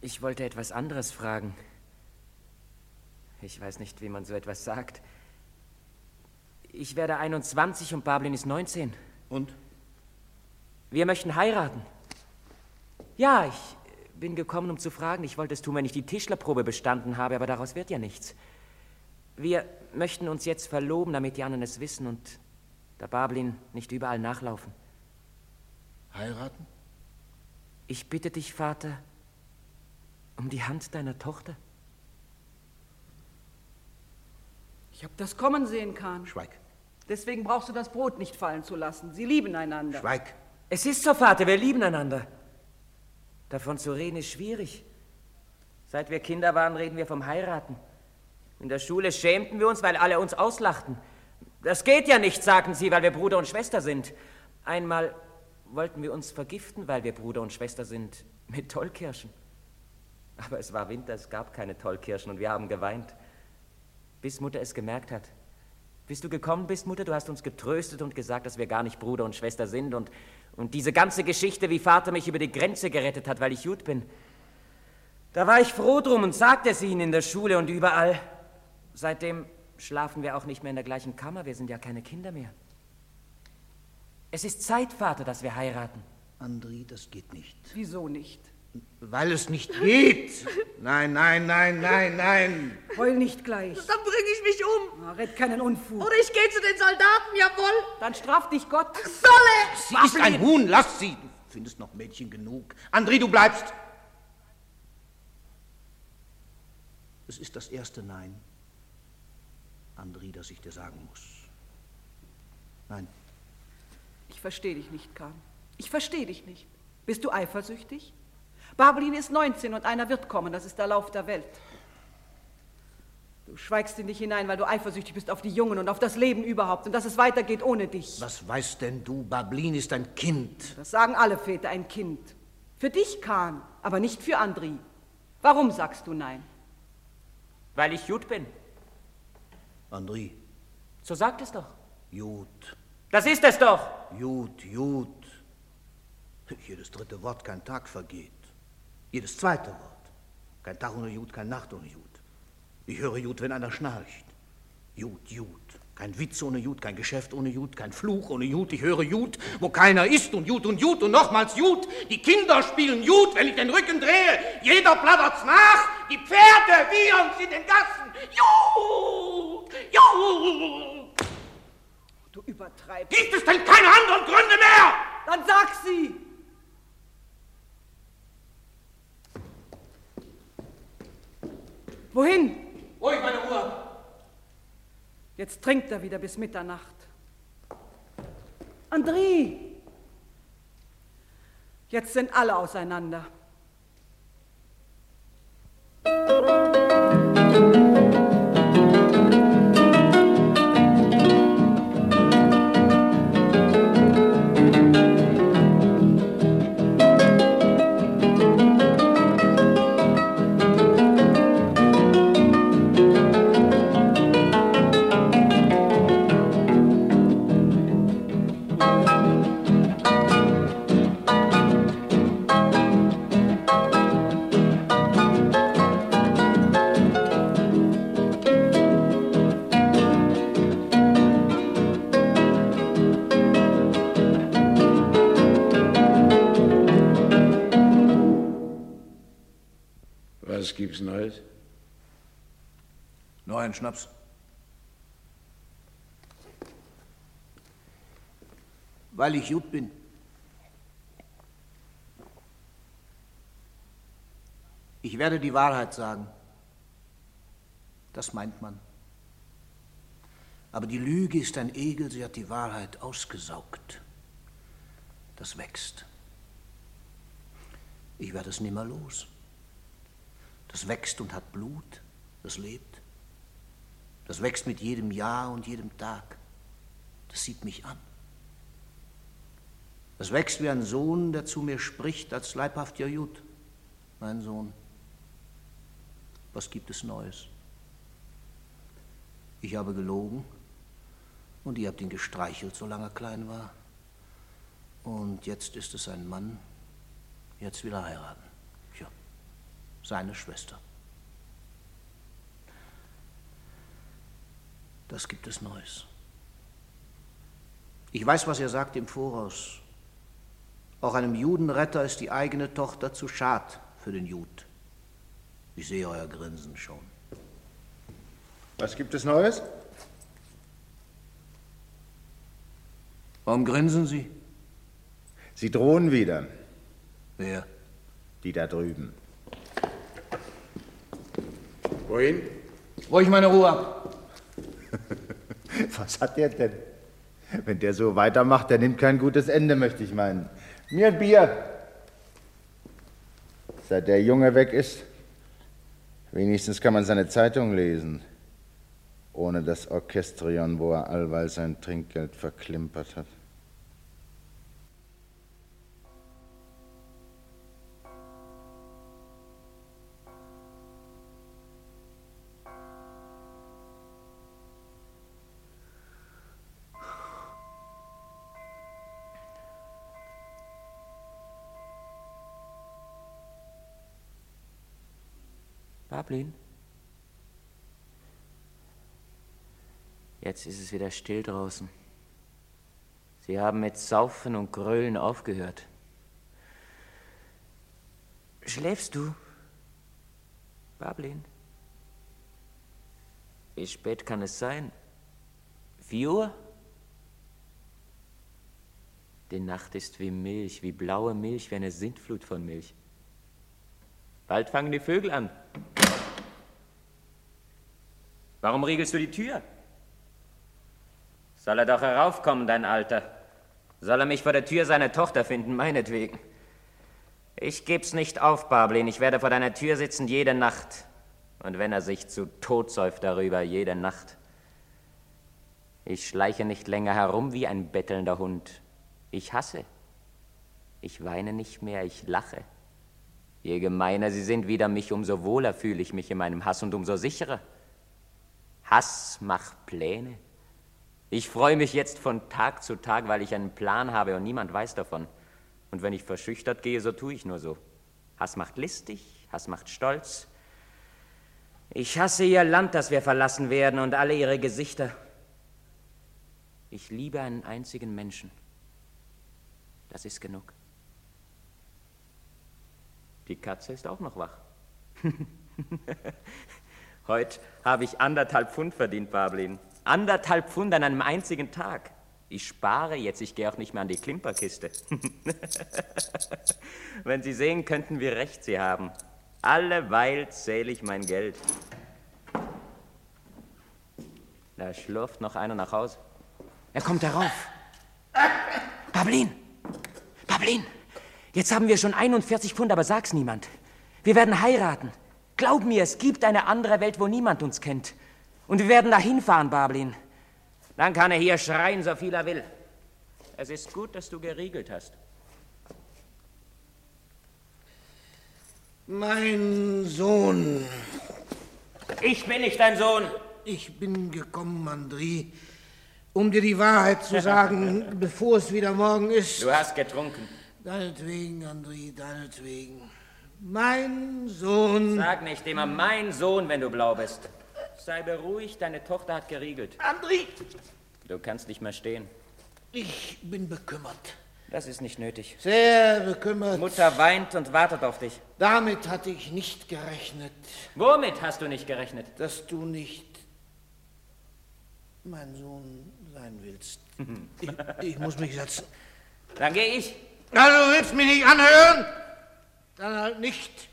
Ich wollte etwas anderes fragen. Ich weiß nicht, wie man so etwas sagt. Ich werde 21 und Bablin ist 19. Und? Wir möchten heiraten. Ja, ich bin gekommen, um zu fragen. Ich wollte es tun, wenn ich die Tischlerprobe bestanden habe, aber daraus wird ja nichts. Wir möchten uns jetzt verloben, damit die anderen es wissen und der Bablin nicht überall nachlaufen. Heiraten? Ich bitte dich, Vater, um die Hand deiner Tochter. Ich habe das kommen sehen, Kahn. Schweig. Deswegen brauchst du das Brot nicht fallen zu lassen. Sie lieben einander. Schweig. Es ist so, Vater, wir lieben einander. Davon zu reden ist schwierig. Seit wir Kinder waren, reden wir vom Heiraten. In der Schule schämten wir uns, weil alle uns auslachten. Das geht ja nicht, sagten sie, weil wir Bruder und Schwester sind. Einmal wollten wir uns vergiften, weil wir Bruder und Schwester sind, mit Tollkirschen. Aber es war Winter, es gab keine Tollkirschen und wir haben geweint, bis Mutter es gemerkt hat. Bis du gekommen bist, Mutter, du hast uns getröstet und gesagt, dass wir gar nicht Bruder und Schwester sind und, und diese ganze Geschichte, wie Vater mich über die Grenze gerettet hat, weil ich gut bin. Da war ich froh drum und sagte es ihnen in der Schule und überall. Seitdem schlafen wir auch nicht mehr in der gleichen Kammer, wir sind ja keine Kinder mehr. Es ist Zeit, Vater, dass wir heiraten. Andri, das geht nicht. Wieso nicht? Weil es nicht geht. Nein, nein, nein, nein, nein. Heul nicht gleich. Dann bringe ich mich um. Na, red keinen Unfug. Oder ich gehe zu den Soldaten, jawohl. Dann straft dich Gott. Solle! Sie ist ein Huhn, lass sie. Du findest noch Mädchen genug. Andri, du bleibst. Es ist das erste Nein, Andri, das ich dir sagen muss. Nein. Ich verstehe dich nicht, Kahn. Ich verstehe dich nicht. Bist du eifersüchtig? Barblin ist 19 und einer wird kommen. Das ist der Lauf der Welt. Du schweigst in dich hinein, weil du eifersüchtig bist auf die Jungen und auf das Leben überhaupt und dass es weitergeht ohne dich. Was weißt denn du? Bablin ist ein Kind. Das sagen alle Väter, ein Kind. Für dich, Kahn, aber nicht für Andri. Warum sagst du nein? Weil ich gut bin. Andri. So sagt es doch. Gut. Das ist es doch. Gut, gut. Jedes dritte Wort, kein Tag vergeht. Jedes zweite Wort. Kein Tag ohne Jud, kein Nacht ohne Jud. Ich höre Jud, wenn einer schnarcht. Jud, Jud. Kein Witz ohne Jud, kein Geschäft ohne Jud, kein Fluch ohne Jud. Ich höre Jud, wo keiner ist und Jud und Jud und nochmals Jud. Die Kinder spielen Jud, wenn ich den Rücken drehe. Jeder plattert's nach. Die Pferde wiehern in den Gassen. Jud, Jud. Du übertreibst. Gibt es denn keine anderen Gründe mehr? Dann sag sie. Wohin? Ruhig, meine Ruhe. Jetzt trinkt er wieder bis Mitternacht. André! Jetzt sind alle auseinander. Gibt's Neues? Noch ein Schnaps. Weil ich gut bin. Ich werde die Wahrheit sagen. Das meint man. Aber die Lüge ist ein Egel, sie hat die Wahrheit ausgesaugt. Das wächst. Ich werde es nimmer los. Das wächst und hat Blut, das lebt. Das wächst mit jedem Jahr und jedem Tag. Das sieht mich an. Das wächst wie ein Sohn, der zu mir spricht als leibhafter Jud. Mein Sohn, was gibt es Neues? Ich habe gelogen und ihr habt ihn gestreichelt, solange er klein war. Und jetzt ist es ein Mann, jetzt will er heiraten. Seine Schwester. Das gibt es Neues. Ich weiß, was er sagt im Voraus. Auch einem Judenretter ist die eigene Tochter zu schad für den Jud. Ich sehe euer Grinsen schon. Was gibt es Neues? Warum grinsen Sie? Sie drohen wieder. Wer? Die da drüben. Wohin? Wo ich meine Ruhe ab. [LAUGHS] Was hat der denn? Wenn der so weitermacht, der nimmt kein gutes Ende, möchte ich meinen. Mir ein Bier. Seit der Junge weg ist, wenigstens kann man seine Zeitung lesen. Ohne das Orchestrion, wo er allweil sein Trinkgeld verklimpert hat. Bablin? Jetzt ist es wieder still draußen. Sie haben mit Saufen und Grölen aufgehört. Schläfst du? Bablin? Wie spät kann es sein? Vier Uhr? Die Nacht ist wie Milch, wie blaue Milch, wie eine Sintflut von Milch. Bald fangen die Vögel an. Warum riegelst du die Tür? Soll er doch heraufkommen, dein Alter. Soll er mich vor der Tür seiner Tochter finden, meinetwegen. Ich geb's nicht auf, Bablin. Ich werde vor deiner Tür sitzen jede Nacht. Und wenn er sich zu Tod säuft darüber, jede Nacht. Ich schleiche nicht länger herum wie ein bettelnder Hund. Ich hasse. Ich weine nicht mehr, ich lache. Je gemeiner sie sind wider mich, umso wohler fühle ich mich in meinem Hass und umso sicherer. Hass macht Pläne. Ich freue mich jetzt von Tag zu Tag, weil ich einen Plan habe und niemand weiß davon. Und wenn ich verschüchtert gehe, so tue ich nur so. Hass macht listig, Hass macht stolz. Ich hasse ihr Land, das wir verlassen werden und alle ihre Gesichter. Ich liebe einen einzigen Menschen. Das ist genug. Die Katze ist auch noch wach. [LAUGHS] Heute habe ich anderthalb Pfund verdient, Bablin. Anderthalb Pfund an einem einzigen Tag. Ich spare jetzt, ich gehe auch nicht mehr an die Klimperkiste. [LAUGHS] Wenn Sie sehen könnten, wie recht Sie haben. Alleweil zähle ich mein Geld. Da schlurft noch einer nach Hause. Er kommt herauf. Bablin! Bablin! Jetzt haben wir schon 41 Pfund, aber sag's niemand. Wir werden heiraten. Glaub mir, es gibt eine andere Welt, wo niemand uns kennt. Und wir werden dahin fahren, Bablin. Dann kann er hier schreien, so viel er will. Es ist gut, dass du geriegelt hast. Mein Sohn. Ich bin nicht dein Sohn. Ich bin gekommen, Andri, um dir die Wahrheit zu sagen, [LAUGHS] bevor es wieder morgen ist. Du hast getrunken. Deinetwegen, Andri, deinetwegen. Mein Sohn. Sag nicht immer mein Sohn, wenn du blau bist. Sei beruhigt, deine Tochter hat geriegelt. Andri! Du kannst nicht mehr stehen. Ich bin bekümmert. Das ist nicht nötig. Sehr bekümmert. Mutter weint und wartet auf dich. Damit hatte ich nicht gerechnet. Womit hast du nicht gerechnet? Dass du nicht mein Sohn sein willst. [LAUGHS] ich, ich muss mich setzen. Dann gehe ich. Na, du willst mich nicht anhören? Dann halt nicht.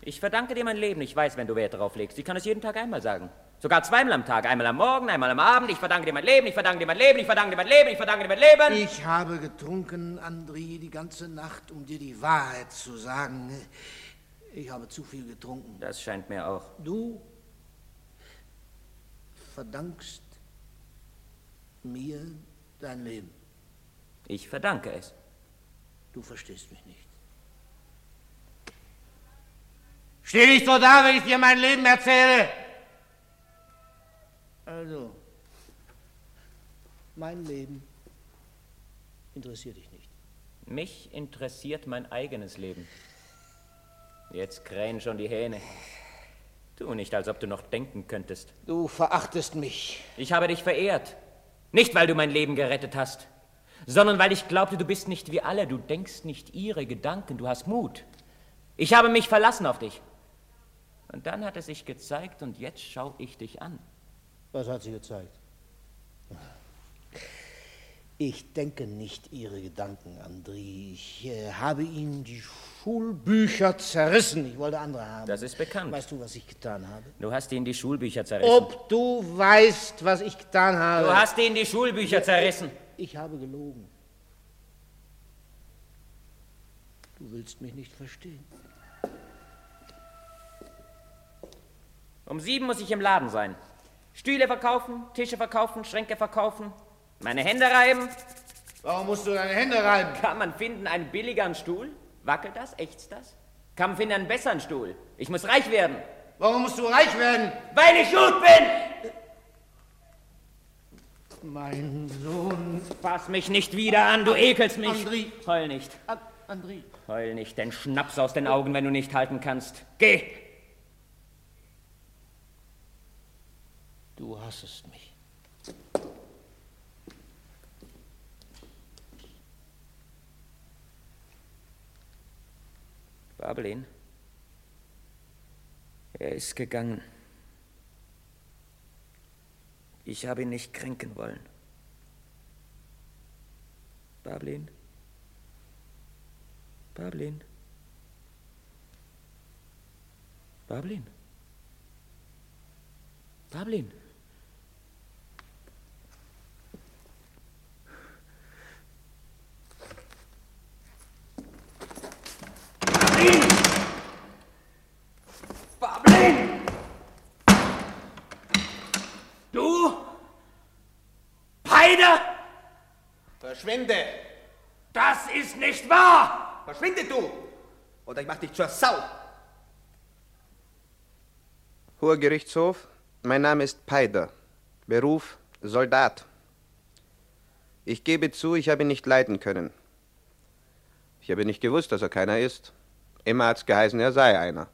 Ich verdanke dir mein Leben. Ich weiß, wenn du Wert darauf legst. Ich kann es jeden Tag einmal sagen. Sogar zweimal am Tag. Einmal am Morgen, einmal am Abend. Ich verdanke dir mein Leben, ich verdanke dir mein Leben, ich verdanke dir mein Leben, ich verdanke dir mein Leben. Ich habe getrunken, Andri, die ganze Nacht, um dir die Wahrheit zu sagen. Ich habe zu viel getrunken. Das scheint mir auch. Du verdankst mir dein Leben. Ich verdanke es. Du verstehst mich nicht. Steh nicht so da, wenn ich dir mein Leben erzähle. Also, mein Leben interessiert dich nicht. Mich interessiert mein eigenes Leben. Jetzt krähen schon die Hähne. Tu nicht, als ob du noch denken könntest. Du verachtest mich. Ich habe dich verehrt. Nicht, weil du mein Leben gerettet hast. Sondern weil ich glaubte, du bist nicht wie alle, du denkst nicht ihre Gedanken, du hast Mut. Ich habe mich verlassen auf dich. Und dann hat es sich gezeigt und jetzt schaue ich dich an. Was hat sie gezeigt? Ich denke nicht Ihre Gedanken, André. Ich äh, habe Ihnen die Schulbücher zerrissen. Ich wollte andere haben. Das ist bekannt. Weißt du, was ich getan habe? Du hast ihnen die Schulbücher zerrissen. Ob du weißt, was ich getan habe? Du hast ihnen die Schulbücher zerrissen. Ich habe gelogen. Du willst mich nicht verstehen. Um sieben muss ich im Laden sein. Stühle verkaufen, Tische verkaufen, Schränke verkaufen, meine Hände reiben. Warum musst du deine Hände reiben? Kann man finden einen billigeren Stuhl? Wackelt das? Ächzt das? Kann man finden einen besseren Stuhl? Ich muss reich werden. Warum musst du reich werden? Weil ich gut bin! Mein Sohn. Fass mich nicht wieder an, du ekelst mich. André. Heul nicht. An André. Heul nicht, denn Schnaps aus den Augen, wenn du nicht halten kannst. Geh! Du hassest mich. Babelin. Er ist gegangen. Ich habe ihn nicht kränken wollen. Bablin? Bablin? Bablin? Bablin? Du? Peide! Verschwinde! Das ist nicht wahr! Verschwinde du! Oder ich mach dich zur Sau! Hoher Gerichtshof, mein Name ist Peider. Beruf Soldat. Ich gebe zu, ich habe ihn nicht leiden können. Ich habe nicht gewusst, dass er keiner ist. Immer hat's geheißen, er sei einer.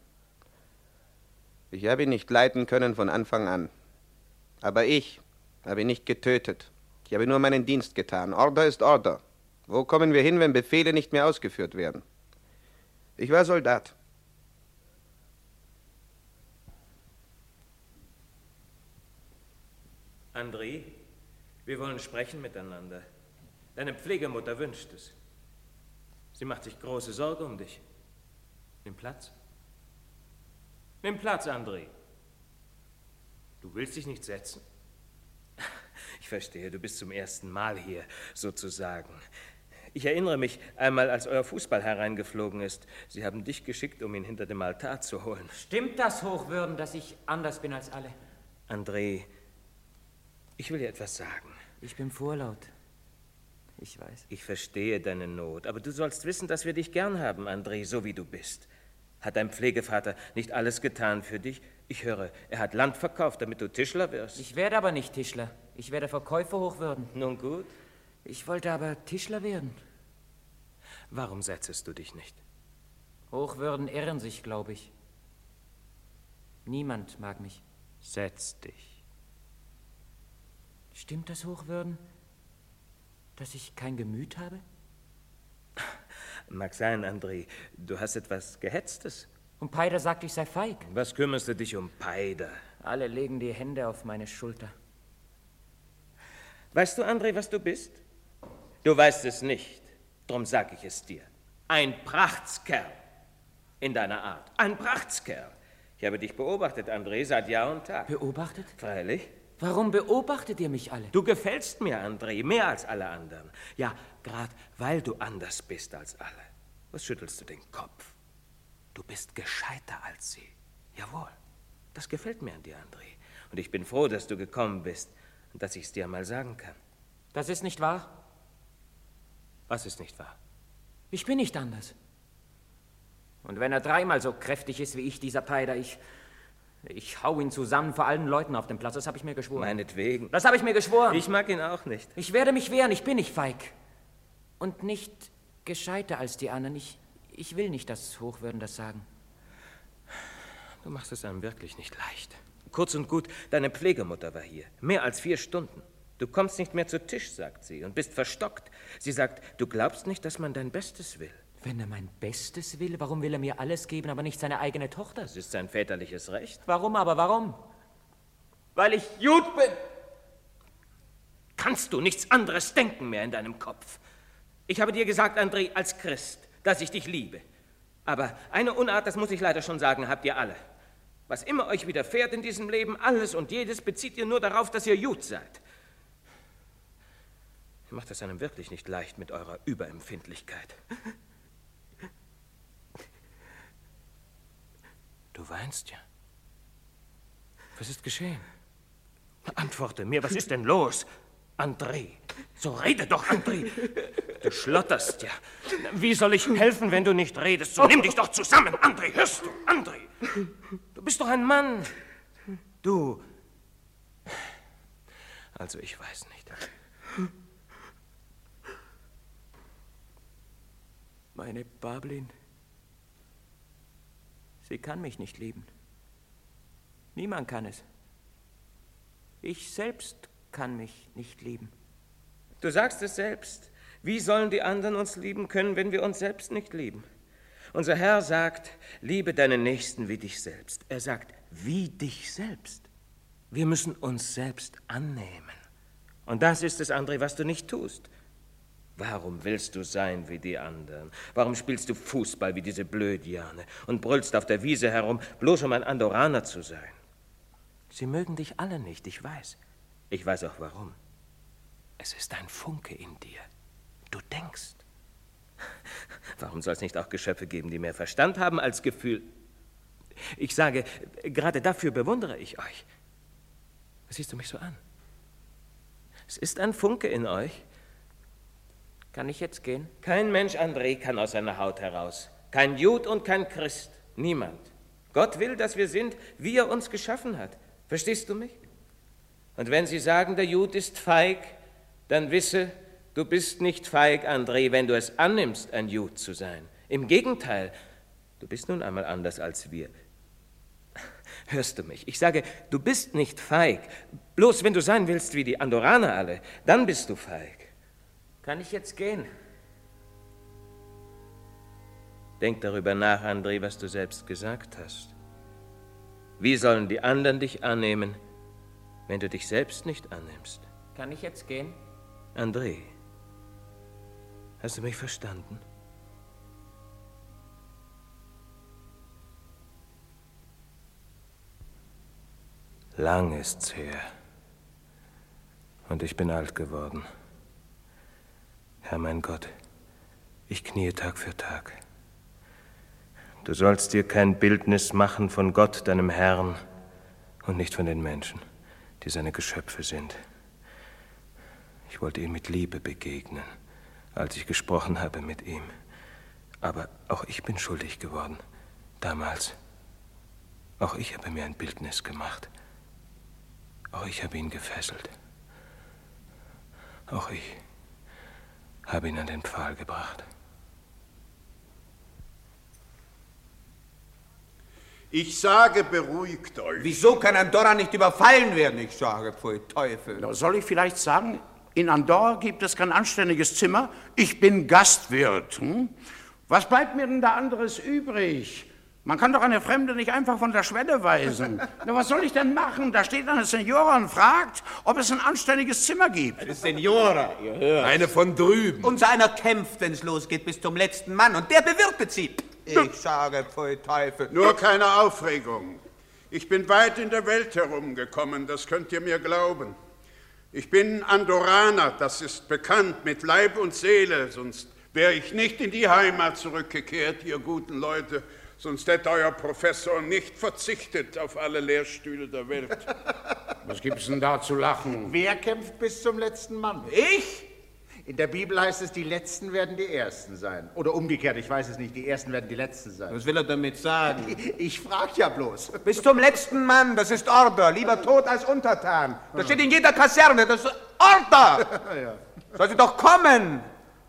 Ich habe ihn nicht leiden können von Anfang an. Aber ich habe ihn nicht getötet. Ich habe nur meinen Dienst getan. Order ist Order. Wo kommen wir hin, wenn Befehle nicht mehr ausgeführt werden? Ich war Soldat. André, wir wollen sprechen miteinander. Deine Pflegemutter wünscht es. Sie macht sich große Sorge um dich. Nimm Platz. Nimm Platz, André. Du willst dich nicht setzen? Ich verstehe, du bist zum ersten Mal hier, sozusagen. Ich erinnere mich einmal, als euer Fußball hereingeflogen ist. Sie haben dich geschickt, um ihn hinter dem Altar zu holen. Stimmt das, Hochwürden, dass ich anders bin als alle? André, ich will dir etwas sagen. Ich bin vorlaut. Ich weiß. Ich verstehe deine Not, aber du sollst wissen, dass wir dich gern haben, André, so wie du bist. Hat dein Pflegevater nicht alles getan für dich? Ich höre, er hat Land verkauft, damit du Tischler wirst. Ich werde aber nicht Tischler. Ich werde Verkäufer hochwürden. Nun gut. Ich wollte aber Tischler werden. Warum setzest du dich nicht? Hochwürden irren sich, glaube ich. Niemand mag mich. Setz dich. Stimmt das, Hochwürden, dass ich kein Gemüt habe? [LAUGHS] Mag sein, André. Du hast etwas Gehetztes. Und Peider sagt, ich sei feig. Was kümmerst du dich um Peider? Alle legen die Hände auf meine Schulter. Weißt du, André, was du bist? Du weißt es nicht. Drum sag ich es dir. Ein Prachtskerl. In deiner Art. Ein Prachtskerl. Ich habe dich beobachtet, André, seit Jahr und Tag. Beobachtet? Freilich. Warum beobachtet ihr mich alle? Du gefällst mir, André, mehr als alle anderen. Ja, gerade weil du anders bist als alle. Was schüttelst du den Kopf? Du bist gescheiter als sie. Jawohl. Das gefällt mir an dir, André. Und ich bin froh, dass du gekommen bist dass ich es dir mal sagen kann. Das ist nicht wahr. Was ist nicht wahr? Ich bin nicht anders. Und wenn er dreimal so kräftig ist wie ich, dieser Peider, ich. Ich hau ihn zusammen vor allen Leuten auf dem Platz. Das habe ich mir geschworen. Meinetwegen. Das habe ich mir geschworen. Ich mag ihn auch nicht. Ich werde mich wehren. Ich bin nicht feig. Und nicht gescheiter als die anderen. Ich, ich will nicht, dass Hochwürden das sagen. Du machst es einem wirklich nicht leicht. Kurz und gut, deine Pflegemutter war hier. Mehr als vier Stunden. Du kommst nicht mehr zu Tisch, sagt sie, und bist verstockt. Sie sagt, du glaubst nicht, dass man dein Bestes will. Wenn er mein Bestes will, warum will er mir alles geben, aber nicht seine eigene Tochter? Das ist sein väterliches Recht. Warum aber, warum? Weil ich gut bin. Kannst du nichts anderes denken mehr in deinem Kopf? Ich habe dir gesagt, André, als Christ, dass ich dich liebe. Aber eine Unart, das muss ich leider schon sagen, habt ihr alle. Was immer euch widerfährt in diesem Leben, alles und jedes, bezieht ihr nur darauf, dass ihr gut seid. Ihr macht es einem wirklich nicht leicht mit eurer Überempfindlichkeit. Du weinst ja. Was ist geschehen? Antworte mir, was ist denn los? André, so rede doch, André. Du schlotterst ja. Wie soll ich helfen, wenn du nicht redest? So nimm dich doch zusammen, André, hörst du? André, du bist doch ein Mann. Du. Also, ich weiß nicht. Meine Bablin. Sie kann mich nicht lieben. Niemand kann es. Ich selbst kann mich nicht lieben. Du sagst es selbst. Wie sollen die anderen uns lieben können, wenn wir uns selbst nicht lieben? Unser Herr sagt, liebe deinen Nächsten wie dich selbst. Er sagt, wie dich selbst. Wir müssen uns selbst annehmen. Und das ist es, André, was du nicht tust. Warum willst du sein wie die anderen? Warum spielst du Fußball wie diese Blödiane und brüllst auf der Wiese herum, bloß um ein Andoraner zu sein? Sie mögen dich alle nicht, ich weiß. Ich weiß auch warum. Es ist ein Funke in dir. Du denkst. Warum soll es nicht auch Geschöpfe geben, die mehr Verstand haben als Gefühl? Ich sage, gerade dafür bewundere ich euch. Was siehst du mich so an? Es ist ein Funke in euch. Kann ich jetzt gehen? Kein Mensch, André, kann aus seiner Haut heraus. Kein Jud und kein Christ. Niemand. Gott will, dass wir sind, wie er uns geschaffen hat. Verstehst du mich? Und wenn sie sagen, der Jud ist feig, dann wisse, du bist nicht feig, André, wenn du es annimmst, ein Jud zu sein. Im Gegenteil, du bist nun einmal anders als wir. Hörst du mich? Ich sage, du bist nicht feig. Bloß wenn du sein willst wie die Andoraner alle, dann bist du feig. Kann ich jetzt gehen? Denk darüber nach, André, was du selbst gesagt hast. Wie sollen die anderen dich annehmen, wenn du dich selbst nicht annimmst? Kann ich jetzt gehen? André, hast du mich verstanden? Lang ist's her. Und ich bin alt geworden. Herr mein Gott, ich kniee Tag für Tag. Du sollst dir kein Bildnis machen von Gott, deinem Herrn, und nicht von den Menschen, die seine Geschöpfe sind. Ich wollte ihm mit Liebe begegnen, als ich gesprochen habe mit ihm. Aber auch ich bin schuldig geworden, damals. Auch ich habe mir ein Bildnis gemacht. Auch ich habe ihn gefesselt. Auch ich habe ihn an den Pfahl gebracht. Ich sage, beruhigt euch. Wieso kann Andorra nicht überfallen werden? Ich sage, pfui Teufel. Na, soll ich vielleicht sagen, in Andorra gibt es kein anständiges Zimmer? Ich bin Gastwirt. Hm? Was bleibt mir denn da anderes übrig? Man kann doch eine Fremde nicht einfach von der Schwelle weisen. [LAUGHS] Na, was soll ich denn machen? Da steht eine Senora und fragt, ob es ein anständiges Zimmer gibt. Eine Senora, ihr hört. Eine von drüben. Unser einer kämpft, wenn es losgeht, bis zum letzten Mann und der bewirtet sie. Ich sage, pfui Teufel. Nur keine Aufregung. Ich bin weit in der Welt herumgekommen, das könnt ihr mir glauben. Ich bin Andoraner, das ist bekannt, mit Leib und Seele, sonst wäre ich nicht in die Heimat zurückgekehrt, ihr guten Leute. Sonst hätte euer Professor nicht verzichtet auf alle Lehrstühle der Welt. [LAUGHS] Was gibt's denn da zu lachen? Wer kämpft bis zum letzten Mann? Ich? In der Bibel heißt es, die Letzten werden die Ersten sein. Oder umgekehrt, ich weiß es nicht, die Ersten werden die Letzten sein. Was will er damit sagen? Ich, [LAUGHS] ich frag ja bloß. Bis zum letzten Mann, das ist Order. Lieber tot als untertan. Das steht in jeder Kaserne, das ist Order. [LAUGHS] ja. Soll sie doch kommen.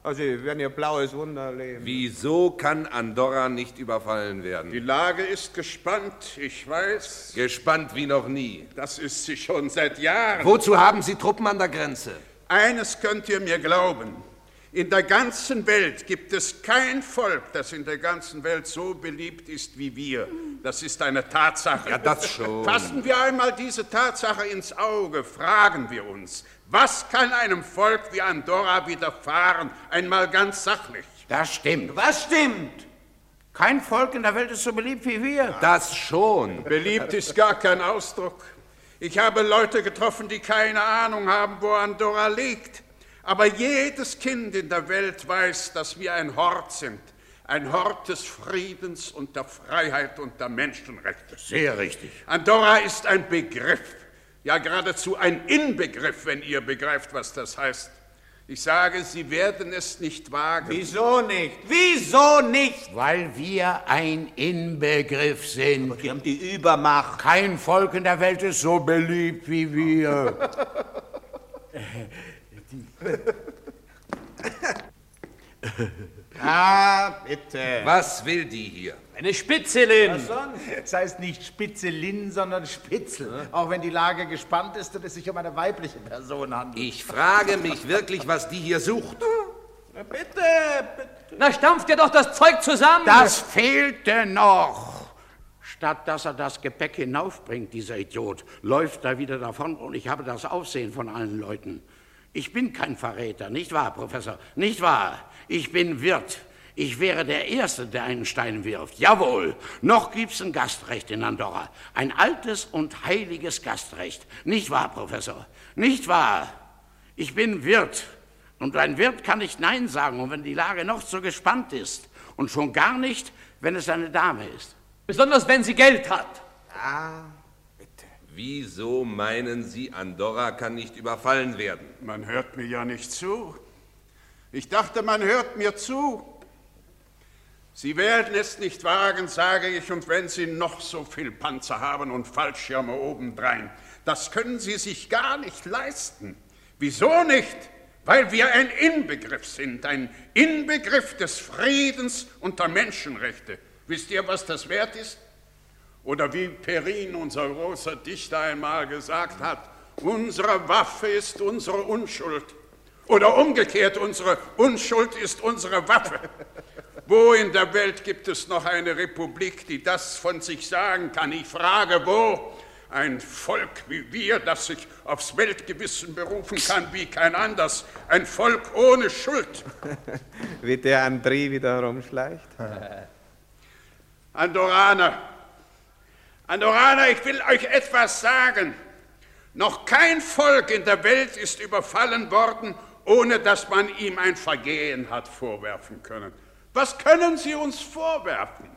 Also, Sie werden Ihr blaues Wunder erleben. Wieso kann Andorra nicht überfallen werden? Die Lage ist gespannt, ich weiß. Gespannt wie noch nie. Das ist sie schon seit Jahren. Wozu haben Sie Truppen an der Grenze? Eines könnt ihr mir glauben. In der ganzen Welt gibt es kein Volk, das in der ganzen Welt so beliebt ist wie wir. Das ist eine Tatsache. Ja, das schon. Fassen wir einmal diese Tatsache ins Auge, fragen wir uns, was kann einem Volk wie Andorra widerfahren? Einmal ganz sachlich. Das stimmt. Was stimmt? Kein Volk in der Welt ist so beliebt wie wir. Das schon. Beliebt ist gar kein Ausdruck. Ich habe Leute getroffen, die keine Ahnung haben, wo Andorra liegt. Aber jedes Kind in der Welt weiß, dass wir ein Hort sind. Ein Hort des Friedens und der Freiheit und der Menschenrechte. Sehr richtig. Andorra ist ein Begriff, ja geradezu ein Inbegriff, wenn ihr begreift, was das heißt. Ich sage, Sie werden es nicht wagen. Wieso nicht? Wieso nicht? Weil wir ein Inbegriff sind. Die haben die Übermacht. Kein Volk in der Welt ist so beliebt wie wir. Ah, bitte. Was will die hier? Eine Spitzelin. Was sonst? Es heißt nicht Spitzelin, sondern Spitzel. Auch wenn die Lage gespannt ist und es sich um eine weibliche Person handelt. Ich frage mich wirklich, was die hier sucht. Na, bitte, bitte. Na, stampft ihr doch das Zeug zusammen. Das fehlte noch. Statt dass er das Gepäck hinaufbringt, dieser Idiot, läuft er wieder davon und ich habe das Aufsehen von allen Leuten. Ich bin kein Verräter, nicht wahr, Professor? Nicht wahr? Ich bin Wirt. Ich wäre der Erste, der einen Stein wirft. Jawohl, noch gibt's ein Gastrecht in Andorra. Ein altes und heiliges Gastrecht. Nicht wahr, Professor? Nicht wahr? Ich bin Wirt. Und ein Wirt kann nicht Nein sagen, und wenn die Lage noch so gespannt ist. Und schon gar nicht, wenn es eine Dame ist. Besonders wenn sie Geld hat. Ah, Wieso meinen Sie, Andorra kann nicht überfallen werden? Man hört mir ja nicht zu. Ich dachte, man hört mir zu. Sie werden es nicht wagen, sage ich, und wenn Sie noch so viel Panzer haben und Fallschirme obendrein, das können Sie sich gar nicht leisten. Wieso nicht? Weil wir ein Inbegriff sind, ein Inbegriff des Friedens und der Menschenrechte. Wisst ihr, was das wert ist? Oder wie Perrin, unser großer Dichter, einmal gesagt hat, unsere Waffe ist unsere Unschuld. Oder umgekehrt, unsere Unschuld ist unsere Waffe. Wo in der Welt gibt es noch eine Republik, die das von sich sagen kann? Ich frage, wo? Ein Volk wie wir, das sich aufs Weltgewissen berufen kann wie kein anderes. Ein Volk ohne Schuld. [LAUGHS] Wie der André wieder herumschleicht. [LAUGHS] Andorraner, Andorraner, ich will euch etwas sagen. Noch kein Volk in der Welt ist überfallen worden, ohne dass man ihm ein Vergehen hat vorwerfen können. Was können Sie uns vorwerfen?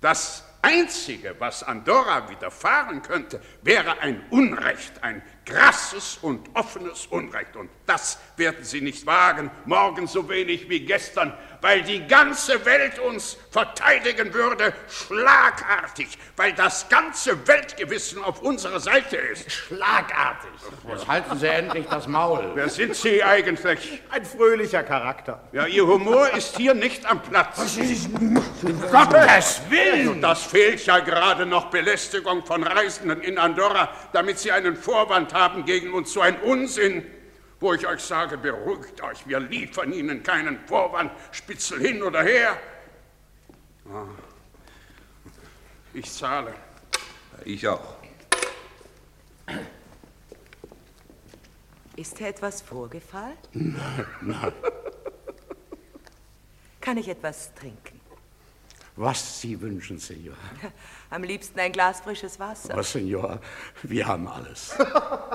Das Einzige, was Andorra widerfahren könnte, wäre ein Unrecht, ein grasses und offenes Unrecht. Und das werden Sie nicht wagen, morgen so wenig wie gestern, weil die ganze Welt uns verteidigen würde, schlagartig, weil das ganze Weltgewissen auf unserer Seite ist. Schlagartig. Jetzt halten Sie endlich das Maul. Wer sind Sie eigentlich? Ein fröhlicher Charakter. Ja, Ihr Humor ist hier nicht am Platz. Gottes Willen! Und das fehlt ja gerade noch Belästigung von Reisenden in Andorra, damit sie einen Vorwand haben gegen uns. So ein Unsinn, wo ich euch sage, beruhigt euch, wir liefern Ihnen keinen Vorwand, Spitzel hin oder her. Ah. Ich zahle. Ich auch. Ist dir etwas vorgefallen? Nein, nein. Kann ich etwas trinken? Was Sie wünschen, Senor. Am liebsten ein Glas frisches Wasser. Oh, Senor, wir haben alles. [LAUGHS]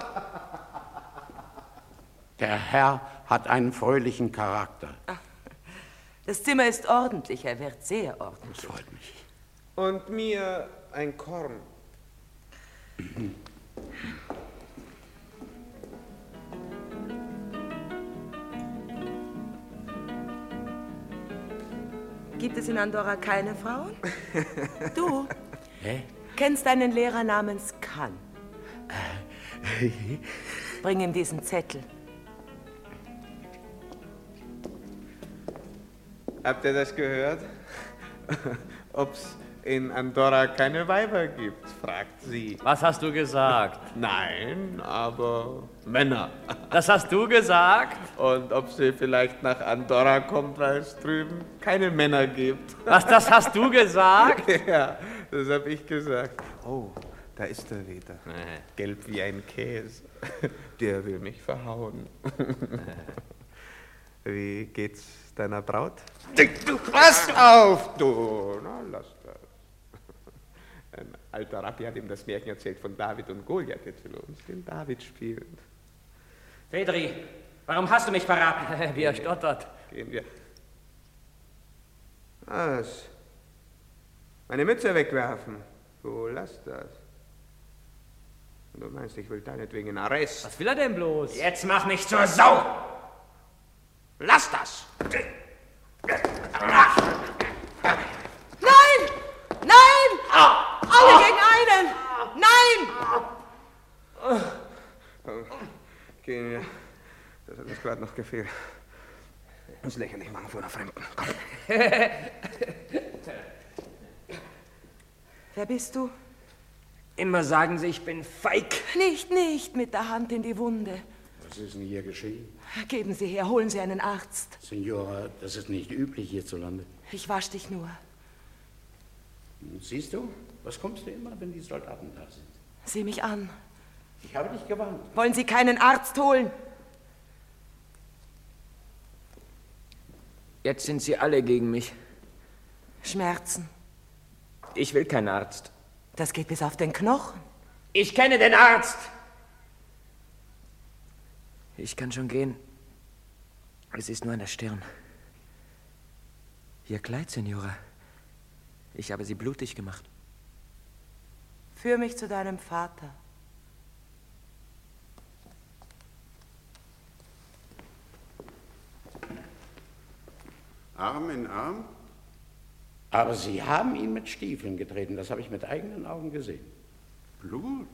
Der Herr hat einen fröhlichen Charakter. Das Zimmer ist ordentlich, er wird sehr ordentlich. Das freut mich. Und mir ein Korn. Gibt es in Andorra keine Frauen? [LAUGHS] Du Hä? kennst einen Lehrer namens Kan. [LAUGHS] Bring ihm diesen Zettel. Habt ihr das gehört? [LAUGHS] Ob's in Andorra keine Weiber gibt, fragt sie. Was hast du gesagt? Nein, aber Männer. [LAUGHS] Das hast du gesagt? Und ob sie vielleicht nach Andorra kommt, weil es drüben keine Männer gibt. [LAUGHS] Was, das hast du gesagt? ja, das habe ich gesagt. Oh, da ist er wieder. Gelb wie ein Käse. Der will mich verhauen. Wie geht's deiner Braut? Du, pass auf, du! Na, lass das. [LAUGHS] Ein alter Rabbi hat ihm das Märchen erzählt von David und Goliath. Jetzt will er uns den David spielen. Fedri, warum hast du mich verraten? [LAUGHS] Wie er stottert. Gehen wir. Was? Meine Mütze wegwerfen? Du, lass das. Du meinst, ich will deinetwegen in Arrest? Was will er denn bloß? Jetzt mach mich zur Sau! Lass das! Nein! Nein! Alle gegen einen! Nein! Gehen wir. Das hat uns gerade noch gefehlt. Uns lächerlich machen vor einer Fremden. Komm. [LAUGHS] Wer bist du? Immer sagen sie, ich bin feig. Nicht, nicht mit der Hand in die Wunde. Was ist denn hier geschehen? Geben Sie her, holen Sie einen Arzt. Signora, das ist nicht üblich hierzulande. Ich wasch dich nur. Siehst du, was kommst du immer, wenn die Soldaten da sind? Sieh mich an. Ich habe dich gewarnt. Wollen Sie keinen Arzt holen? Jetzt sind sie alle gegen mich. Schmerzen. Ich will keinen Arzt. Das geht bis auf den Knochen. Ich kenne den Arzt. Ich kann schon gehen. Es ist nur an der Stirn. Ihr Kleid, Signora. Ich habe sie blutig gemacht. Führ mich zu deinem Vater. Arm in Arm? Aber Sie haben ihn mit Stiefeln getreten, das habe ich mit eigenen Augen gesehen. Blut?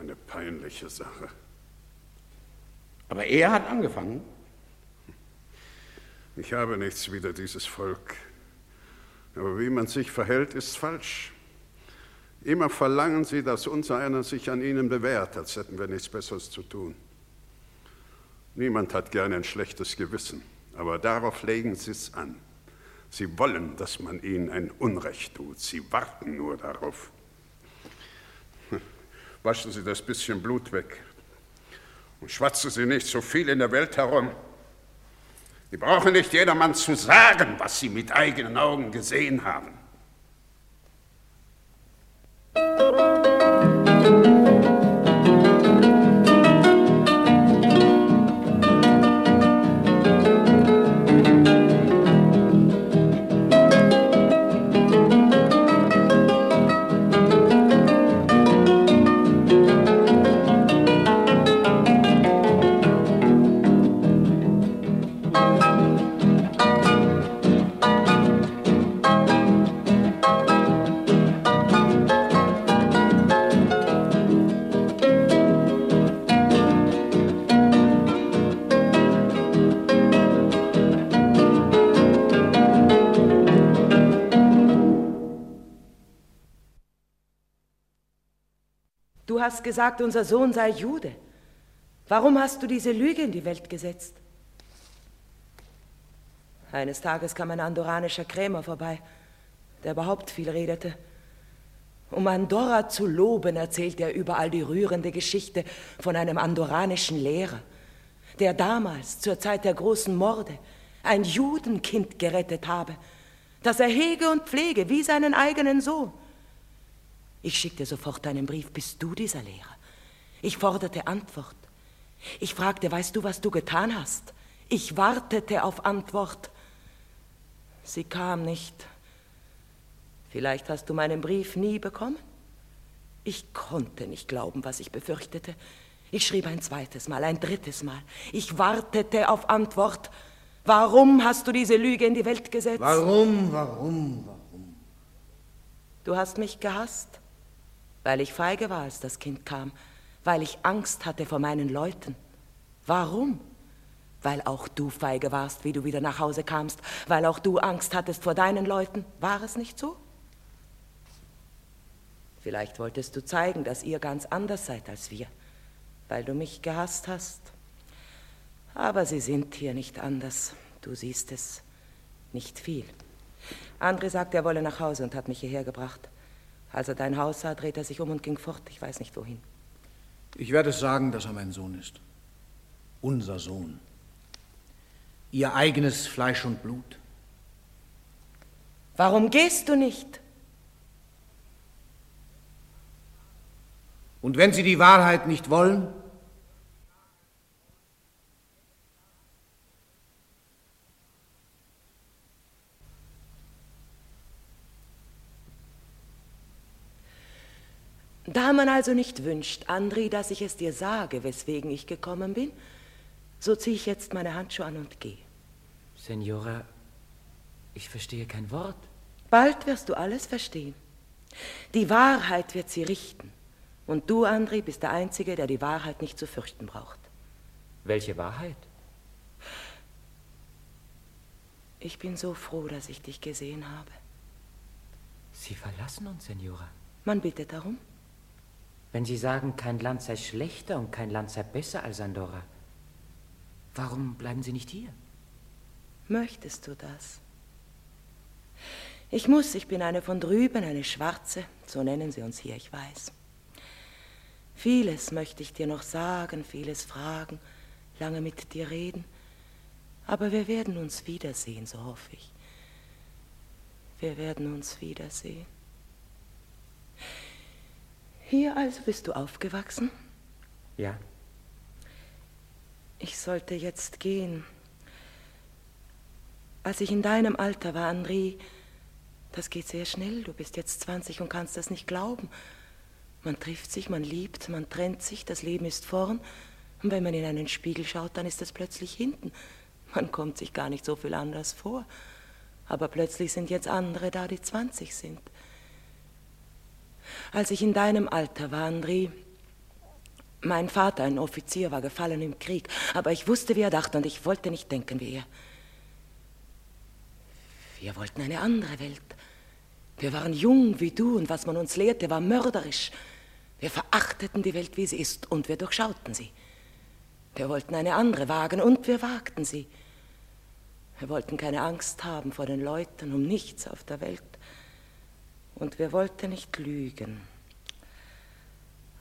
Eine peinliche Sache. Aber er hat angefangen. Ich habe nichts wider dieses Volk. Aber wie man sich verhält, ist falsch. Immer verlangen sie, dass unser einer sich an ihnen bewährt, als hätten wir nichts Besseres zu tun. Niemand hat gerne ein schlechtes Gewissen, aber darauf legen sie es an. Sie wollen, dass man ihnen ein Unrecht tut. Sie warten nur darauf. Waschen Sie das bisschen Blut weg und schwatzen Sie nicht so viel in der Welt herum. Sie brauchen nicht jedermann zu sagen, was Sie mit eigenen Augen gesehen haben. Du hast gesagt, unser Sohn sei Jude. Warum hast du diese Lüge in die Welt gesetzt? Eines Tages kam ein andoranischer Krämer vorbei, der überhaupt viel redete. Um Andorra zu loben, erzählte er überall die rührende Geschichte von einem andoranischen Lehrer, der damals, zur Zeit der großen Morde, ein Judenkind gerettet habe, das er hege und pflege wie seinen eigenen Sohn. Ich schickte sofort einen Brief, bist du dieser Lehrer? Ich forderte Antwort. Ich fragte, weißt du, was du getan hast? Ich wartete auf Antwort. Sie kam nicht. Vielleicht hast du meinen Brief nie bekommen? Ich konnte nicht glauben, was ich befürchtete. Ich schrieb ein zweites Mal, ein drittes Mal. Ich wartete auf Antwort. Warum hast du diese Lüge in die Welt gesetzt? Warum, warum, warum? Du hast mich gehasst, weil ich feige war, als das Kind kam, weil ich Angst hatte vor meinen Leuten. Warum? Weil auch du feige warst, wie du wieder nach Hause kamst, weil auch du Angst hattest vor deinen Leuten. War es nicht so? Vielleicht wolltest du zeigen, dass ihr ganz anders seid als wir, weil du mich gehasst hast. Aber sie sind hier nicht anders. Du siehst es nicht viel. André sagt, er wolle nach Hause und hat mich hierher gebracht. Als er dein Haus sah, drehte er sich um und ging fort. Ich weiß nicht wohin. Ich werde es sagen, dass er mein Sohn ist. Unser Sohn. Ihr eigenes Fleisch und Blut. Warum gehst du nicht? Und wenn Sie die Wahrheit nicht wollen, Da man also nicht wünscht, André, dass ich es dir sage, weswegen ich gekommen bin, so ziehe ich jetzt meine Handschuhe an und gehe. Senora, ich verstehe kein Wort. Bald wirst du alles verstehen. Die Wahrheit wird sie richten. Und du, André, bist der Einzige, der die Wahrheit nicht zu fürchten braucht. Welche Wahrheit? Ich bin so froh, dass ich dich gesehen habe. Sie verlassen uns, Senora. Man bittet darum. Wenn Sie sagen, kein Land sei schlechter und kein Land sei besser als Andorra, warum bleiben Sie nicht hier? Möchtest du das? Ich muss, ich bin eine von drüben, eine Schwarze, so nennen sie uns hier, ich weiß. Vieles möchte ich dir noch sagen, vieles fragen, lange mit dir reden, aber wir werden uns wiedersehen, so hoffe ich. Wir werden uns wiedersehen. Hier also bist du aufgewachsen? Ja. Ich sollte jetzt gehen. Als ich in deinem Alter war, Henri, das geht sehr schnell. Du bist jetzt 20 und kannst das nicht glauben. Man trifft sich, man liebt, man trennt sich, das Leben ist vorn. Und wenn man in einen Spiegel schaut, dann ist es plötzlich hinten. Man kommt sich gar nicht so viel anders vor. Aber plötzlich sind jetzt andere da, die 20 sind. Als ich in deinem Alter war, André, mein Vater, ein Offizier, war gefallen im Krieg, aber ich wusste, wie er dachte und ich wollte nicht denken wie er. Wir wollten eine andere Welt. Wir waren jung wie du und was man uns lehrte, war mörderisch. Wir verachteten die Welt, wie sie ist und wir durchschauten sie. Wir wollten eine andere wagen und wir wagten sie. Wir wollten keine Angst haben vor den Leuten, um nichts auf der Welt und wir wollten nicht lügen.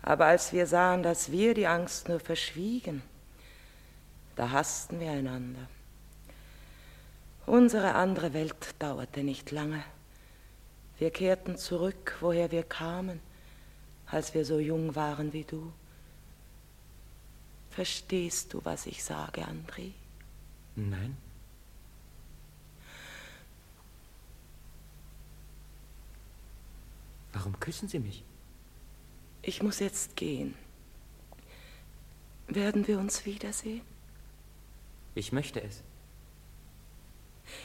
Aber als wir sahen, dass wir die Angst nur verschwiegen, da hassten wir einander. Unsere andere Welt dauerte nicht lange. Wir kehrten zurück, woher wir kamen, als wir so jung waren wie du. Verstehst du, was ich sage, André? Nein. Warum küssen Sie mich? Ich muss jetzt gehen. Werden wir uns wiedersehen? Ich möchte es.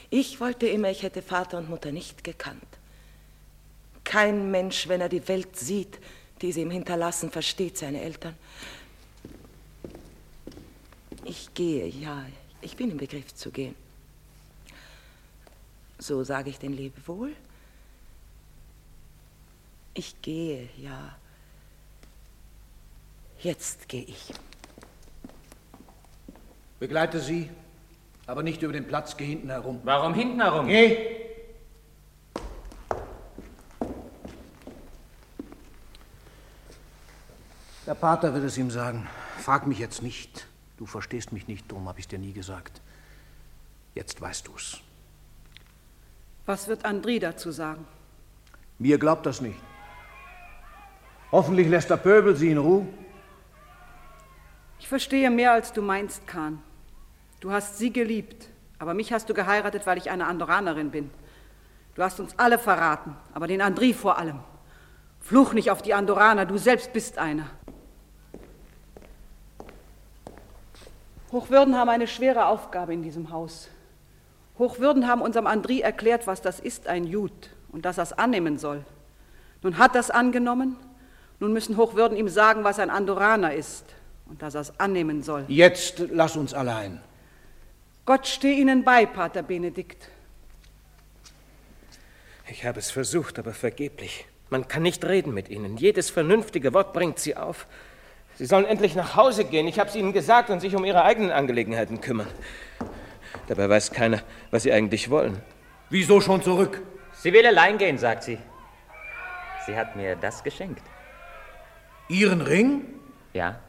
Ich wollte immer, ich hätte Vater und Mutter nicht gekannt. Kein Mensch, wenn er die Welt sieht, die sie ihm hinterlassen, versteht seine Eltern. Ich gehe, ja, ich bin im Begriff zu gehen. So sage ich den Lebewohl. Ich gehe, ja. Jetzt gehe ich. Begleite sie, aber nicht über den Platz, geh hinten herum. Warum hinten herum? Geh! Der Pater wird es ihm sagen. Frag mich jetzt nicht. Du verstehst mich nicht, drum habe ich dir nie gesagt. Jetzt weißt du's. Was wird André dazu sagen? Mir glaubt das nicht. Hoffentlich lässt der Pöbel sie in Ruhe. Ich verstehe mehr, als du meinst, Kahn. Du hast sie geliebt, aber mich hast du geheiratet, weil ich eine Andoranerin bin. Du hast uns alle verraten, aber den André vor allem. Fluch nicht auf die Andoraner, du selbst bist einer. Hochwürden haben eine schwere Aufgabe in diesem Haus. Hochwürden haben unserem André erklärt, was das ist, ein Jud, und dass er es annehmen soll. Nun hat es angenommen nun müssen Hochwürden ihm sagen, was ein Andoraner ist und dass er es annehmen soll. Jetzt lass uns allein. Gott stehe Ihnen bei, Pater Benedikt. Ich habe es versucht, aber vergeblich. Man kann nicht reden mit ihnen. Jedes vernünftige Wort bringt sie auf. Sie sollen endlich nach Hause gehen. Ich habe es ihnen gesagt und sich um ihre eigenen Angelegenheiten kümmern. Dabei weiß keiner, was sie eigentlich wollen. Wieso schon zurück? Sie will allein gehen, sagt sie. Sie hat mir das geschenkt. Ihren Ring? Ja.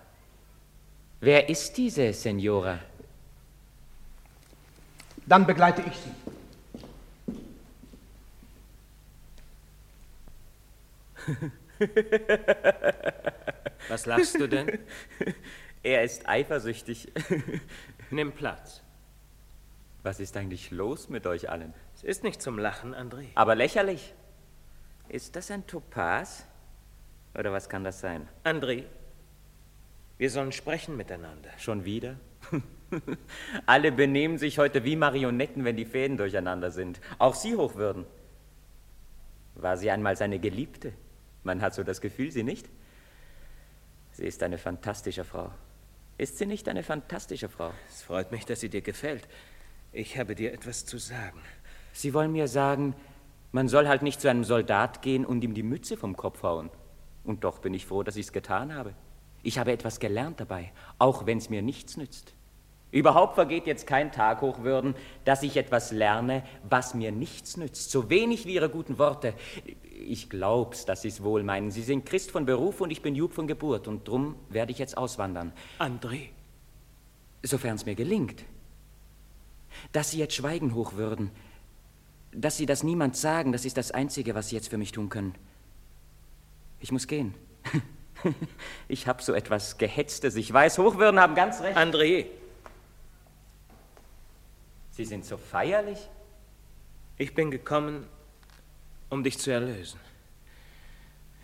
Wer ist diese Senora? Dann begleite ich Sie. [LAUGHS] Was lachst du denn? [LAUGHS] Er ist eifersüchtig. [LAUGHS] Nimm Platz. Was ist eigentlich los mit euch allen? Es ist nicht zum Lachen, André. Aber lächerlich. Ist das ein Topaz? Oder was kann das sein? André, wir sollen sprechen miteinander. Schon wieder? [LAUGHS] Alle benehmen sich heute wie Marionetten, wenn die Fäden durcheinander sind. Auch Sie Hochwürden. War sie einmal seine Geliebte? Man hat so das Gefühl, sie nicht? Sie ist eine fantastische Frau. Ist sie nicht eine fantastische Frau? Es freut mich, dass sie dir gefällt. Ich habe dir etwas zu sagen. Sie wollen mir sagen, man soll halt nicht zu einem Soldat gehen und ihm die Mütze vom Kopf hauen. Und doch bin ich froh, dass ich es getan habe. Ich habe etwas gelernt dabei, auch wenn es mir nichts nützt. Überhaupt vergeht jetzt kein Tag, Hochwürden, dass ich etwas lerne, was mir nichts nützt. So wenig wie Ihre guten Worte. Ich glaub's, dass Sie es wohl meinen. Sie sind Christ von Beruf und ich bin Jud von Geburt. Und drum werde ich jetzt auswandern. André. Sofern es mir gelingt. Dass Sie jetzt schweigen, Hochwürden. Dass Sie das niemand sagen, das ist das Einzige, was Sie jetzt für mich tun können. Ich muss gehen. [LAUGHS] Ich habe so etwas Gehetztes. Ich weiß, Hochwürden haben ganz recht. André. Sie sind so feierlich. Ich bin gekommen, um dich zu erlösen.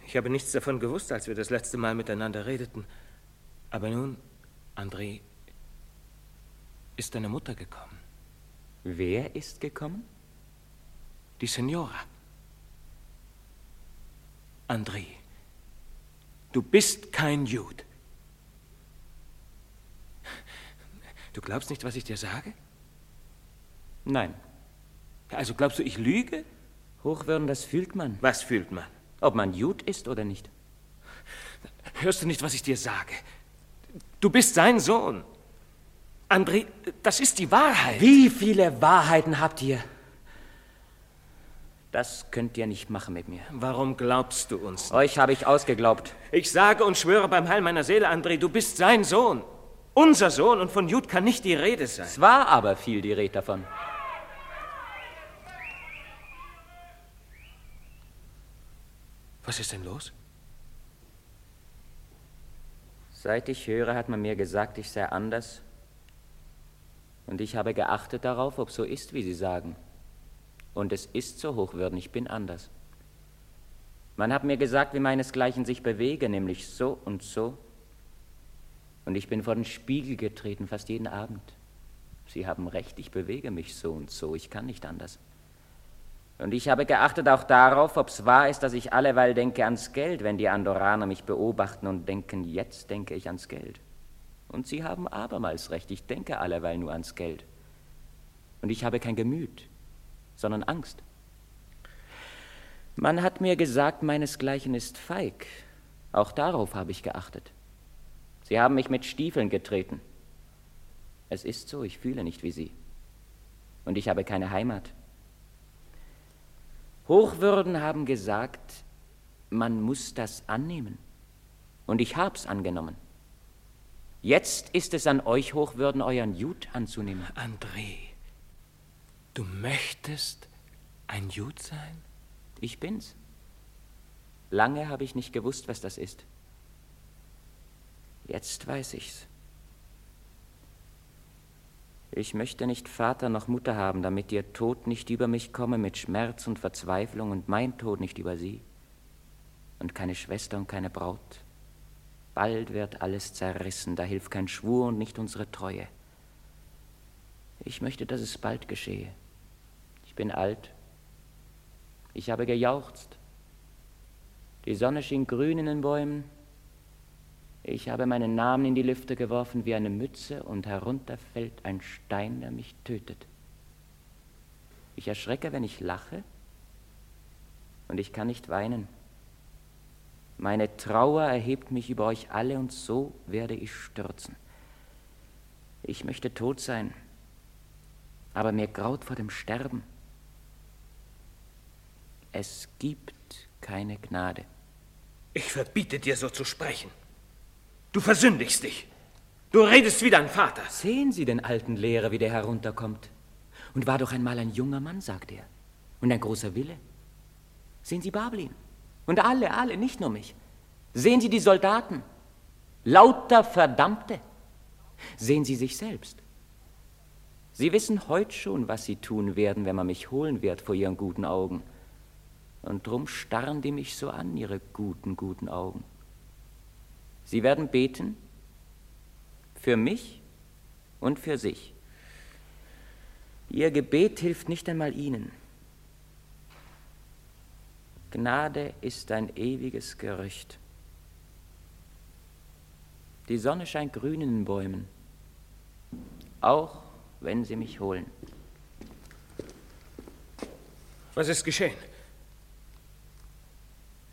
Ich habe nichts davon gewusst, als wir das letzte Mal miteinander redeten. Aber nun, André, ist deine Mutter gekommen. Wer ist gekommen? Die Signora. André, du bist kein Jude. Du glaubst nicht, was ich dir sage? Nein. Also glaubst du, ich lüge? Hochwürden, das fühlt man. Was fühlt man? Ob man Jud ist oder nicht. Hörst du nicht, was ich dir sage? Du bist sein Sohn. André, das ist die Wahrheit. Wie viele Wahrheiten habt ihr? Das könnt ihr nicht machen mit mir. Warum glaubst du uns? Nicht? Euch habe ich ausgeglaubt. Ich sage und schwöre beim Heil meiner Seele, André, du bist sein Sohn. Unser Sohn und von Jud kann nicht die Rede sein. Es war aber viel die Rede davon. Was ist denn los? Seit ich höre, hat man mir gesagt, ich sei anders. Und ich habe geachtet darauf, ob so ist, wie Sie sagen. Und es ist so hochwürden, ich bin anders. Man hat mir gesagt, wie meinesgleichen sich bewege, nämlich so und so. Und ich bin vor den Spiegel getreten, fast jeden Abend. Sie haben recht, ich bewege mich so und so, ich kann nicht anders. Und ich habe geachtet auch darauf, ob es wahr ist, dass ich alleweil denke ans Geld, wenn die Andoraner mich beobachten und denken, jetzt denke ich ans Geld. Und sie haben abermals recht, ich denke alleweil nur ans Geld. Und ich habe kein Gemüt, sondern Angst. Man hat mir gesagt, meinesgleichen ist feig. Auch darauf habe ich geachtet. Sie haben mich mit Stiefeln getreten. Es ist so, ich fühle nicht wie Sie. Und ich habe keine Heimat. Hochwürden haben gesagt, man muss das annehmen. Und ich hab's angenommen. Jetzt ist es an euch, Hochwürden, euren Jud anzunehmen. André, du möchtest ein Jud sein? Ich bin's. Lange habe ich nicht gewusst, was das ist. Jetzt weiß ich's. Ich möchte nicht Vater noch Mutter haben, damit ihr Tod nicht über mich komme mit Schmerz und Verzweiflung und mein Tod nicht über sie. Und keine Schwester und keine Braut. Bald wird alles zerrissen, da hilft kein Schwur und nicht unsere Treue. Ich möchte, dass es bald geschehe. Ich bin alt. Ich habe gejauchzt. Die Sonne schien grün in den Bäumen. Ich habe meinen Namen in die Lüfte geworfen wie eine Mütze und herunter fällt ein Stein, der mich tötet. Ich erschrecke, wenn ich lache und ich kann nicht weinen. Meine Trauer erhebt mich über euch alle und so werde ich stürzen. Ich möchte tot sein, aber mir graut vor dem Sterben. Es gibt keine Gnade. Ich verbiete dir so zu sprechen. Du versündigst dich. Du redest wie dein Vater. Sehen Sie den alten Lehrer, wie der herunterkommt. Und war doch einmal ein junger Mann, sagt er. Und ein großer Wille. Sehen Sie Bablin. Und alle, alle, nicht nur mich. Sehen Sie die Soldaten. Lauter Verdammte. Sehen Sie sich selbst. Sie wissen heute schon, was Sie tun werden, wenn man mich holen wird vor Ihren guten Augen. Und drum starren die mich so an, Ihre guten, guten Augen. Sie werden beten für mich und für sich. Ihr Gebet hilft nicht einmal ihnen. Gnade ist ein ewiges Gerücht. Die Sonne scheint grün in den Bäumen, auch wenn sie mich holen. Was ist geschehen?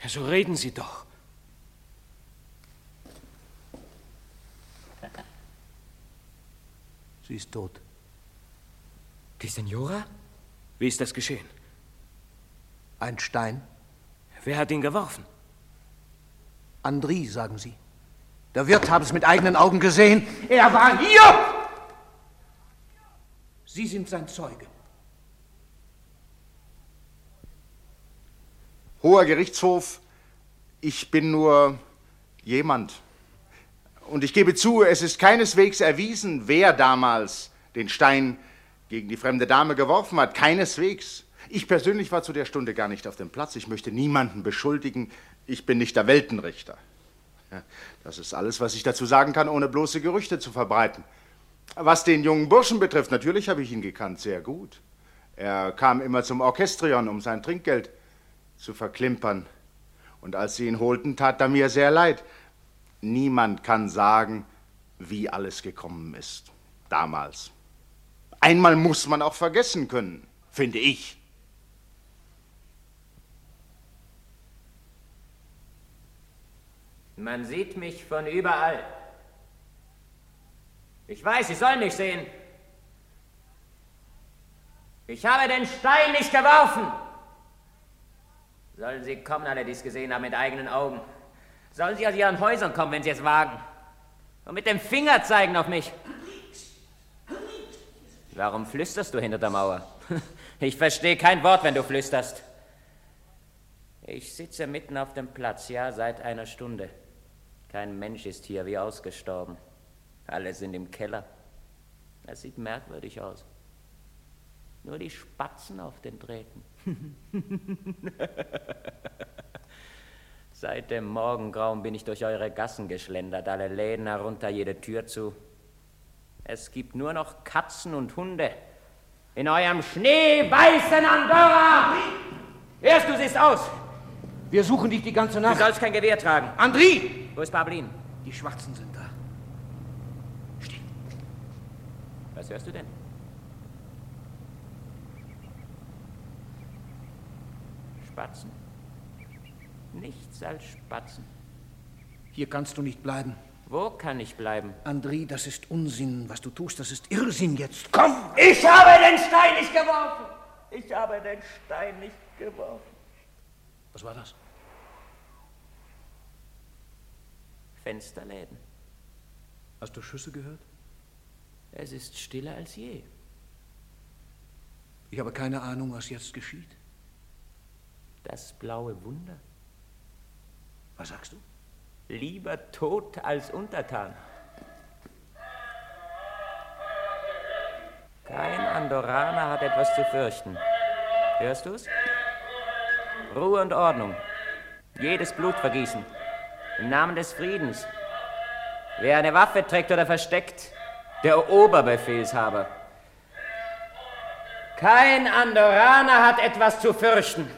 Ja, so reden Sie doch. Sie ist tot. Die Senora? Wie ist das geschehen? Ein Stein. Wer hat ihn geworfen? Andri, sagen Sie. Der Wirt hat es mit eigenen Augen gesehen. Er war hier! Sie sind sein Zeuge. Hoher Gerichtshof, ich bin nur jemand. Und ich gebe zu, es ist keineswegs erwiesen, wer damals den Stein gegen die fremde Dame geworfen hat. Keineswegs. Ich persönlich war zu der Stunde gar nicht auf dem Platz. Ich möchte niemanden beschuldigen. Ich bin nicht der Weltenrichter. Das ist alles, was ich dazu sagen kann, ohne bloße Gerüchte zu verbreiten. Was den jungen Burschen betrifft, natürlich habe ich ihn gekannt, sehr gut. Er kam immer zum Orchestrion, um sein Trinkgeld zu verklimpern. Und als sie ihn holten, tat er mir sehr leid. Niemand kann sagen, wie alles gekommen ist. Damals. Einmal muss man auch vergessen können, finde ich. Man sieht mich von überall. Ich weiß, Sie sollen mich sehen. Ich habe den Stein nicht geworfen. Sollen Sie kommen, alle, die es gesehen haben, mit eigenen Augen. Sollen Sie aus Ihren Häusern kommen, wenn Sie es wagen. Und mit dem Finger zeigen auf mich. Warum flüsterst du hinter der Mauer? [LAUGHS] Ich verstehe kein Wort, wenn du flüsterst. Ich sitze mitten auf dem Platz, ja, seit einer Stunde. Kein Mensch ist hier wie ausgestorben. Alle sind im Keller. Es sieht merkwürdig aus. Nur die Spatzen auf den Drähten. [LAUGHS] Seit dem Morgengrauen bin ich durch eure Gassen geschlendert, alle Läden herunter, jede Tür zu. Es gibt nur noch Katzen und Hunde. In eurem schneeweißen Andorra! Erst du siehst aus! Wir suchen dich die ganze Nacht. Du sollst kein Gewehr tragen. Andri! Wo ist Bablin? Die Schwarzen sind da. Still. Was hörst du denn? Spatzen. Nichts als Spatzen. Hier kannst du nicht bleiben. Wo kann ich bleiben? Andri, das ist Unsinn, was du tust. Das ist Irrsinn jetzt. Komm! Ich habe den Stein nicht geworfen! Ich habe den Stein nicht geworfen. Was war das? Fensterläden. Hast du Schüsse gehört? Es ist stiller als je. Ich habe keine Ahnung, was jetzt geschieht. Das blaue Wunder. Was sagst du? Lieber tot als untertan. Kein Andorraner hat etwas zu fürchten. Hörst du's? Ruhe und Ordnung. Jedes Blut vergießen. Im Namen des Friedens. Wer eine Waffe trägt oder versteckt, der Oberbefehlshaber. Kein Andorraner hat etwas zu fürchten.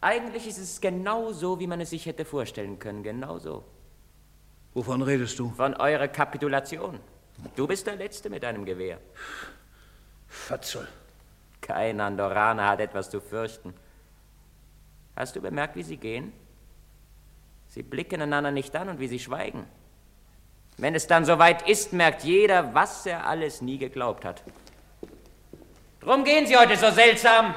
Eigentlich ist es genau so, wie man es sich hätte vorstellen können, genau so. Wovon redest du? Von eurer Kapitulation. Du bist der Letzte mit einem Gewehr. Fötzel. Kein Andorraner hat etwas zu fürchten. Hast du bemerkt, wie sie gehen? Sie blicken einander nicht an und wie sie schweigen. Wenn es dann soweit ist, merkt jeder, was er alles nie geglaubt hat. Drum gehen sie heute so seltsam,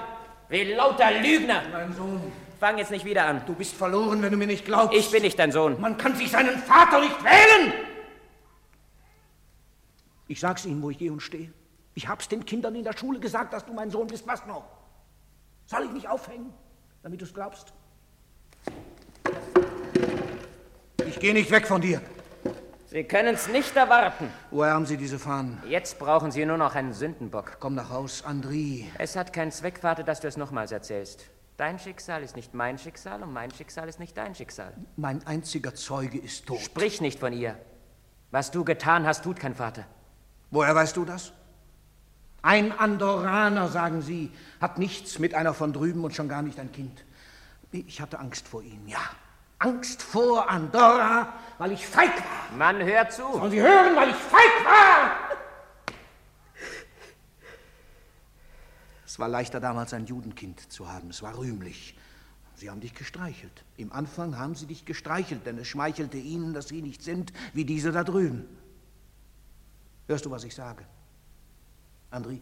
wie lauter Lügner. Mein Sohn. Fang jetzt nicht wieder an. Du bist verloren, wenn du mir nicht glaubst. Ich bin nicht dein Sohn. Man kann sich seinen Vater nicht wählen! Ich sag's Ihnen, wo ich gehe und stehe. Ich hab's den Kindern in der Schule gesagt, dass du mein Sohn bist. Was noch? Soll ich mich aufhängen, damit du's glaubst? Ich gehe nicht weg von dir. Sie können's nicht erwarten. Woher haben Sie diese Fahnen? Jetzt brauchen Sie nur noch einen Sündenbock. Komm nach Haus, Andri. Es hat keinen Zweck, Vater, dass du es nochmals erzählst. Dein Schicksal ist nicht mein Schicksal und mein Schicksal ist nicht dein Schicksal. Mein einziger Zeuge ist tot. Sprich nicht von ihr. Was du getan hast, tut kein Vater. Woher weißt du das? Ein Andorraner, sagen Sie, hat nichts mit einer von drüben und schon gar nicht ein Kind. Ich hatte Angst vor ihm, ja. Angst vor Andorra, weil ich feig war. Mann, hör zu. Sollen Sie hören, weil ich feig war? Es war leichter damals ein Judenkind zu haben. Es war rühmlich. Sie haben dich gestreichelt. Im Anfang haben sie dich gestreichelt, denn es schmeichelte ihnen, dass sie nicht sind wie diese da drüben. Hörst du, was ich sage? Andri,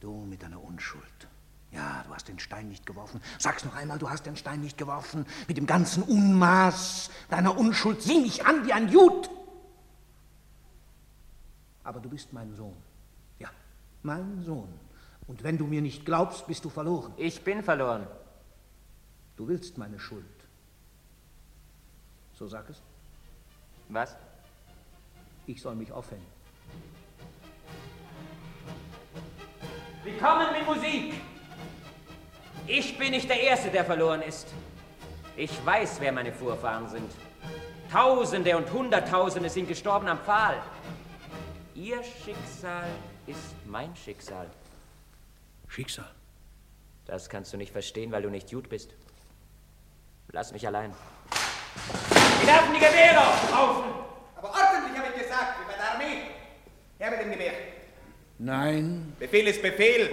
du mit deiner Unschuld. Ja, du hast den Stein nicht geworfen. Sag's noch einmal, du hast den Stein nicht geworfen. Mit dem ganzen Unmaß deiner Unschuld. Sieh mich an wie ein Jud. Aber du bist mein Sohn. Ja, mein Sohn. Und wenn du mir nicht glaubst, bist du verloren. Ich bin verloren. Du willst meine Schuld. So sag es. Was? Ich soll mich aufhängen. Willkommen mit Musik. Ich bin nicht der Erste, der verloren ist. Ich weiß, wer meine Vorfahren sind. Tausende und Hunderttausende sind gestorben am Pfahl. Ihr Schicksal ist mein Schicksal. Schicksal? Das kannst du nicht verstehen, weil du nicht Jud bist. Lass mich allein. Die werfen die Gewehre Haufen! Aber ordentlich habe ich gesagt, wie bei der Armee. Her mit dem Gewehr. Nein. Befehl ist Befehl.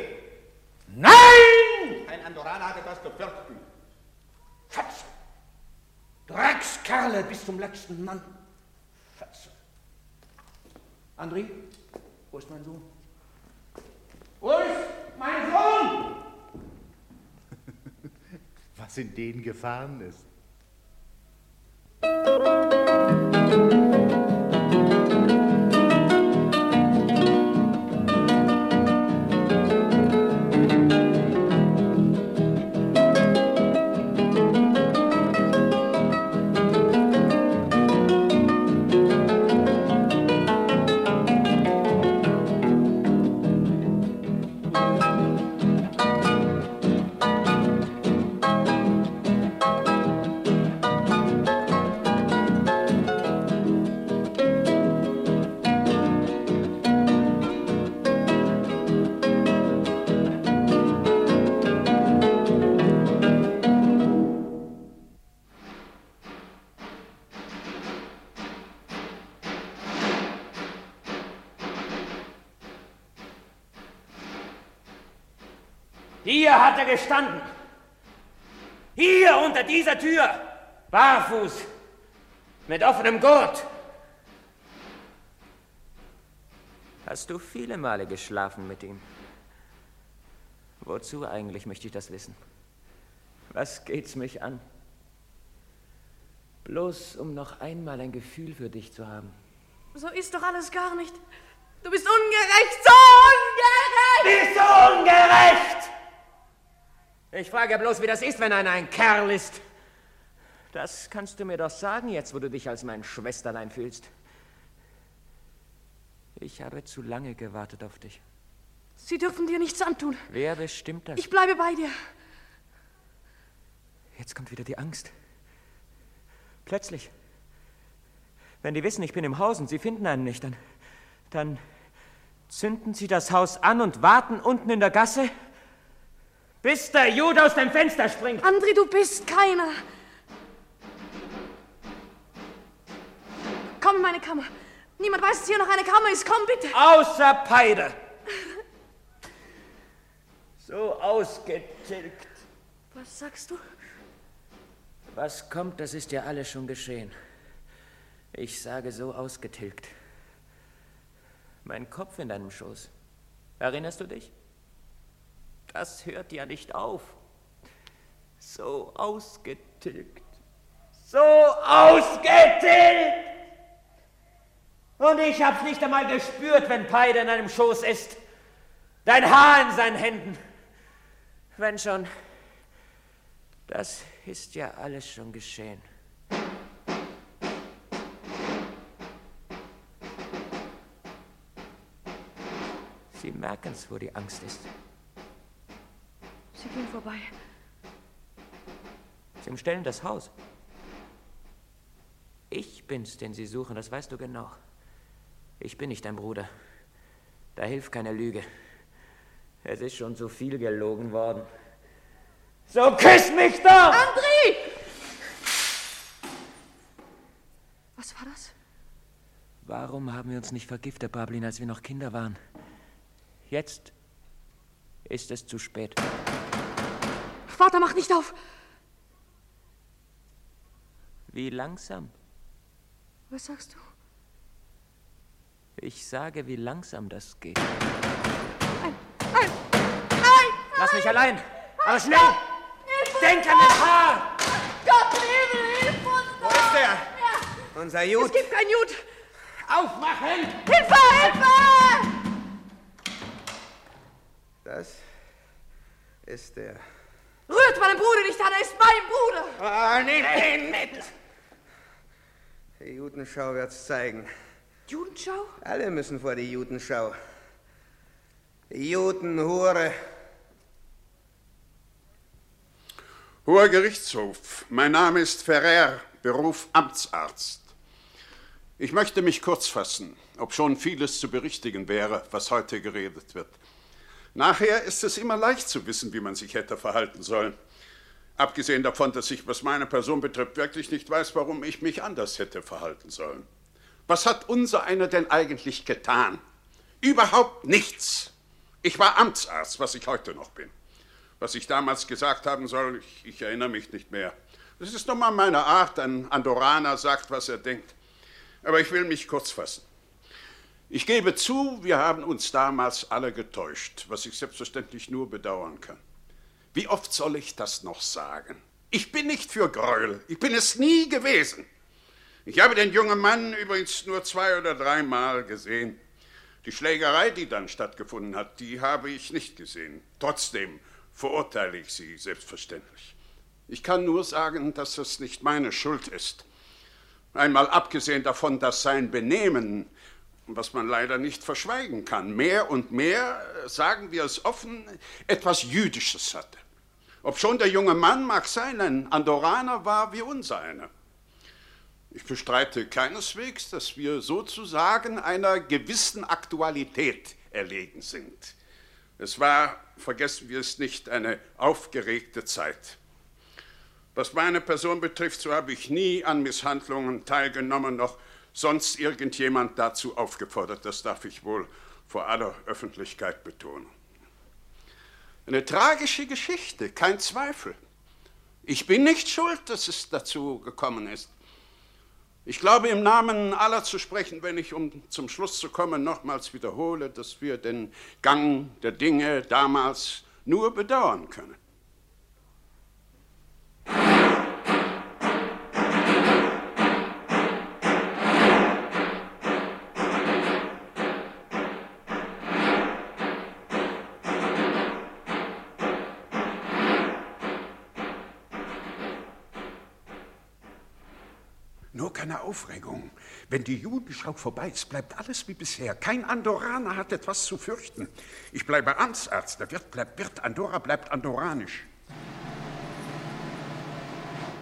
Nein! Ein Andorraner hat etwas zu fürchten. Fetze! Dreckskerle bis zum letzten Mann. Fetze. Andri, wo ist mein Sohn? Wo ist mein Sohn? [LAUGHS] Was in denen gefahren ist. Barfuß. Mit offenem Gurt. Hast du viele Male geschlafen mit ihm? Wozu eigentlich, möchte ich das wissen? Was geht's mich an? Bloß um noch einmal ein Gefühl für dich zu haben. So ist doch alles gar nicht. Du bist ungerecht, so ungerecht! Bist du ungerecht? Ich frage bloß, wie das ist, wenn einer ein Kerl ist. Das kannst du mir doch sagen, jetzt wo du dich als mein Schwesterlein fühlst. Ich habe zu lange gewartet auf dich. Sie dürfen dir nichts antun. Wer bestimmt das? Ich bleibe bei dir. Jetzt kommt wieder die Angst. Plötzlich. Wenn die wissen, ich bin im Haus und sie finden einen nicht, dann, dann zünden sie das Haus an und warten unten in der Gasse, bis der Jude aus dem Fenster springt. André, du bist keiner. Komm in meine Kammer. Niemand weiß, dass hier noch eine Kammer ist. Komm, bitte. Außer Peide. So ausgetilgt. Was sagst du? Was kommt, das ist ja alles schon geschehen. Ich sage so ausgetilgt. Mein Kopf in deinem Schoß. Erinnerst du dich? Das hört ja nicht auf. So ausgetilgt. So ausgetilgt! Und ich hab's nicht einmal gespürt, wenn Peide in einem Schoß ist. Dein Haar in seinen Händen. Wenn schon. Das ist ja alles schon geschehen. Sie merken's, wo die Angst ist. Sie gehen vorbei. Sie umstellen das Haus. Ich bin's, den Sie suchen, das weißt du genau. Ich bin nicht dein Bruder. Da hilft keine Lüge. Es ist schon so viel gelogen worden. So küss mich doch! André! Was war das? Warum haben wir uns nicht vergiftet, Bablin, als wir noch Kinder waren? Jetzt ist es zu spät. Vater, mach nicht auf! Wie langsam? Was sagst du? Ich sage, wie langsam das geht. Nein! Nein! Lass mich allein! Aber schnell! Denk an das Haar! Gott, Himmel, hilf uns! Wo ist der? Unser Jud. Es gibt kein Jud! Aufmachen! Hilfe, Hilfe! Das ist der. Rührt meinen Bruder nicht an, er ist mein Bruder! Ah, nicht, nicht, nicht! Die Judenschau wird's zeigen. Judenschau? Alle müssen vor die Judenschau. Die Judenhure. Hoher Gerichtshof, mein Name ist Ferrer, Beruf Amtsarzt. Ich möchte mich kurz fassen, ob schon vieles zu berichtigen wäre, was heute geredet wird. Nachher ist es immer leicht zu wissen, wie man sich hätte verhalten sollen. Abgesehen davon, dass ich, was meine Person betrifft, wirklich nicht weiß, warum ich mich anders hätte verhalten sollen. Was hat unser einer denn eigentlich getan? Überhaupt nichts. Ich war Amtsarzt, was ich heute noch bin. Was ich damals gesagt haben soll, ich, ich erinnere mich nicht mehr. Das ist nun mal meine Art. Ein Andoraner sagt, was er denkt. Aber ich will mich kurz fassen. Ich gebe zu, wir haben uns damals alle getäuscht, was ich selbstverständlich nur bedauern kann. Wie oft soll ich das noch sagen? Ich bin nicht für Gräuel. Ich bin es nie gewesen. Ich habe den jungen Mann übrigens nur zwei oder dreimal gesehen. Die Schlägerei, die dann stattgefunden hat, die habe ich nicht gesehen. Trotzdem verurteile ich sie selbstverständlich. Ich kann nur sagen, dass es nicht meine Schuld ist. Einmal abgesehen davon, dass sein Benehmen, was man leider nicht verschweigen kann, mehr und mehr, sagen wir es offen, etwas Jüdisches hatte. Obschon der junge Mann mag sein, ein Andoraner war wie unser einer. Ich bestreite keineswegs, dass wir sozusagen einer gewissen Aktualität erlegen sind. Es war, vergessen wir es nicht, eine aufgeregte Zeit. Was meine Person betrifft, so habe ich nie an Misshandlungen teilgenommen, noch sonst irgendjemand dazu aufgefordert. Das darf ich wohl vor aller Öffentlichkeit betonen. Eine tragische Geschichte, kein Zweifel. Ich bin nicht schuld, dass es dazu gekommen ist. Ich glaube, im Namen aller zu sprechen, wenn ich, um zum Schluss zu kommen, nochmals wiederhole, dass wir den Gang der Dinge damals nur bedauern können. Aufregung. Wenn die Judenschau vorbei ist, bleibt alles wie bisher. Kein Andoraner hat etwas zu fürchten. Ich bleibe Amtsarzt, der Wirt bleibt Wirt, Andorra bleibt andoranisch.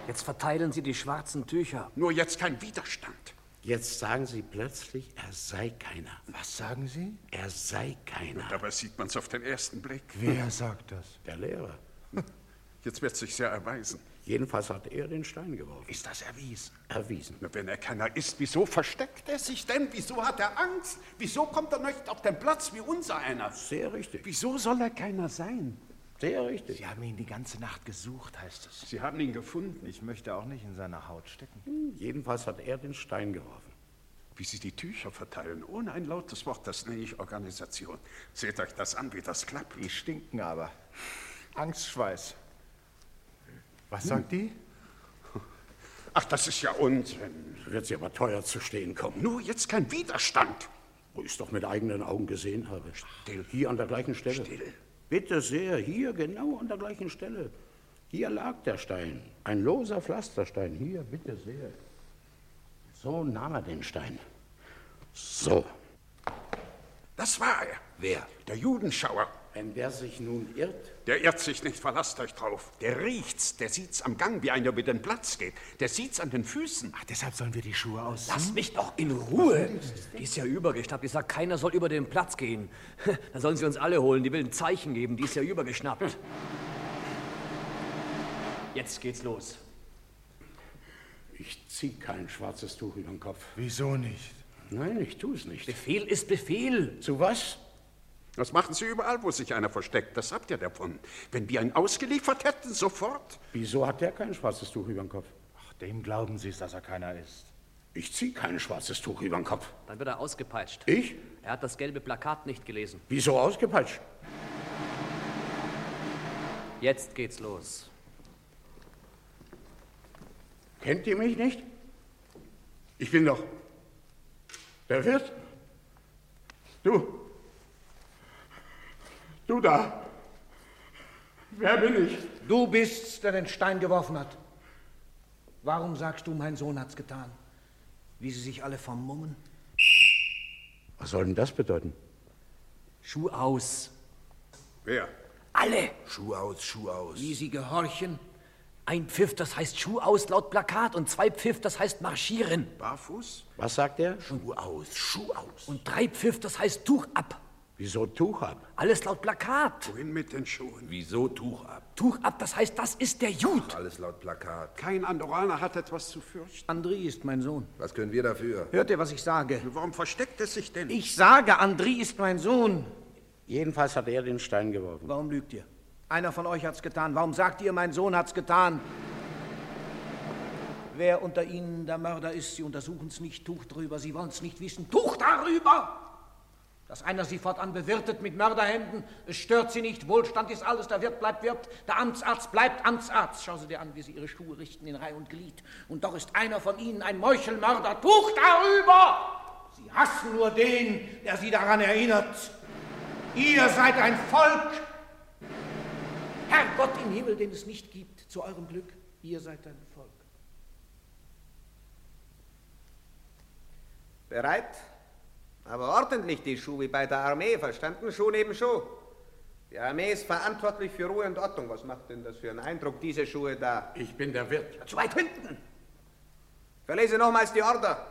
Jetzt verteilen Sie die schwarzen Tücher. Nur jetzt kein Widerstand. Jetzt sagen Sie plötzlich, er sei keiner. Was sagen Sie? Er sei keiner. Dabei sieht man es auf den ersten Blick. Wer sagt das? Der Lehrer. [LAUGHS] Jetzt wird sich ja erweisen. Jedenfalls hat er den Stein geworfen. Ist das erwiesen? Erwiesen. Na, wenn er keiner ist, wieso versteckt er sich denn? Wieso hat er Angst? Wieso kommt er nicht auf den Platz wie unser einer? Sehr richtig. Wieso soll er keiner sein? Sehr richtig. Sie haben ihn die ganze Nacht gesucht, heißt es. Sie haben ihn gefunden. Ich möchte auch nicht in seiner Haut stecken. Hm, Jedenfalls hat er den Stein geworfen. Wie Sie die Tücher verteilen, ohne ein lautes Wort, das nenne ich Organisation. Seht euch das an, wie das klappt. Die stinken aber. Angstschweiß. Was sagt die? Ach, das ist ja Unsinn. Wird sie aber teuer zu stehen kommen. Nur jetzt kein Widerstand. Wo ich es doch mit eigenen Augen gesehen habe. Still. Hier an der gleichen Stelle. Still. Bitte sehr, hier genau an der gleichen Stelle. Hier lag der Stein. Ein loser Pflasterstein. Hier, bitte sehr. So nahm er den Stein. So. Das war er. Wer? Der Judenschauer. Wenn der sich nun irrt, Der irrt sich nicht, verlasst euch drauf. Der riecht's, der sieht's am Gang, wie einer über den Platz geht. Der sieht's an den Füßen. Ach, deshalb sollen wir die Schuhe ausziehen? Lass mich doch in Ruhe. Die ist ja übergeschnappt. Ich sag, keiner soll über den Platz gehen. [LAUGHS] Da sollen sie uns alle holen. Die will ein Zeichen geben. Die ist ja übergeschnappt. Jetzt geht's los. ich zieh kein schwarzes Tuch über den Kopf. Wieso nicht? Nein, ich tu es nicht. Befehl ist Befehl. Zu was? Das machen sie überall, wo sich einer versteckt. Das habt ihr davon. Wenn wir ihn ausgeliefert hätten, sofort. Wieso hat der kein schwarzes Tuch über den Kopf? Ach, dem glauben Sie es, dass er keiner ist. Ich zieh kein schwarzes Tuch über den Kopf. Dann wird er ausgepeitscht. Ich? Er hat das gelbe Plakat nicht gelesen. Wieso ausgepeitscht? Jetzt geht's los. Kennt ihr mich nicht? Ich bin doch der Wirt. Du. Du da. Wer bin ich? Du bist's, der den Stein geworfen hat. Warum sagst du, mein Sohn hat's getan? Wie sie sich alle vermummen? Was soll denn das bedeuten? Schuh aus. Wer? Alle. Schuh aus, Schuh aus. Wie sie gehorchen? Ein Pfiff, das heißt Schuh aus laut Plakat. Und zwei Pfiff, das heißt marschieren. Barfuß? Was sagt er? Schuh aus, Schuh aus. Und drei Pfiff, das heißt Tuch ab. Wieso Tuch ab? Alles laut Plakat. Wohin mit den Schuhen? Wieso Tuch ab? Tuch ab, das heißt, das ist der Jud. Alles laut Plakat. Kein Andoraner hat etwas zu fürchten. Andri ist mein Sohn. Was können wir dafür? Hört ihr, was ich sage? Warum versteckt er sich denn? Ich sage, Andri ist mein Sohn. Jedenfalls hat er den Stein geworfen. Warum lügt ihr? Einer von euch hat's getan. Warum sagt ihr, mein Sohn hat's getan? Wer unter Ihnen der Mörder ist, Sie untersuchen's nicht. Tuch drüber, Sie wollen's nicht wissen. Tuch darüber! Dass einer Sie fortan bewirtet mit Mörderhänden, es stört Sie nicht. Wohlstand ist alles, der Wirt bleibt Wirt, der Amtsarzt bleibt Amtsarzt. Schau Sie dir an, wie Sie Ihre Schuhe richten in Reih und Glied. Und doch ist einer von Ihnen ein Meuchelmörder. Tuch darüber! Sie hassen nur den, der Sie daran erinnert. Ihr seid ein Volk. Herrgott im Himmel, den es nicht gibt, zu eurem Glück, ihr seid ein Volk. Bereit? Aber ordentlich die Schuhe, wie bei der Armee, verstanden? Schuh neben Schuh. Die Armee ist verantwortlich für Ruhe und Ordnung. Was macht denn das für einen Eindruck, diese Schuhe da? Ich bin der Wirt. Zu weit hinten! Verlese nochmals die Order.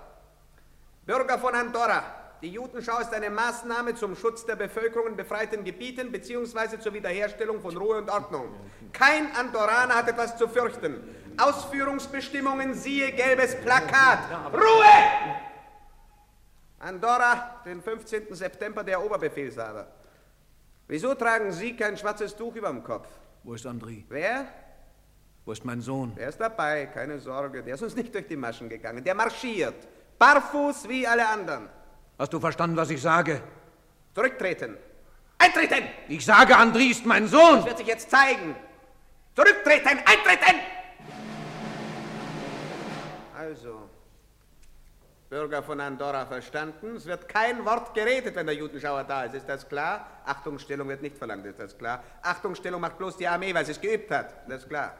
Bürger von Andorra, die Judenschau ist eine Maßnahme zum Schutz der Bevölkerung in befreiten Gebieten bzw. zur Wiederherstellung von Ruhe und Ordnung. Kein Andorraner hat etwas zu fürchten. Ausführungsbestimmungen siehe gelbes Plakat. Ruhe! Andorra, den 15. September, der Oberbefehlshaber. Wieso tragen Sie kein schwarzes Tuch über dem Kopf? Wo ist Andri? Wer? Wo ist mein Sohn? Der ist dabei, keine Sorge. Der ist uns nicht durch die Maschen gegangen. Der marschiert. Barfuß wie alle anderen. Hast du verstanden, was ich sage? Zurücktreten. Eintreten! Ich sage, Andri ist mein Sohn! Das wird sich jetzt zeigen. Zurücktreten! Eintreten! Also, Bürger von Andorra verstanden. Es wird kein Wort geredet, wenn der Judenschauer da ist. Ist das klar? Achtungsstellung wird nicht verlangt, ist das klar? Achtungsstellung macht bloß die Armee, weil sie es geübt hat. Das ist klar.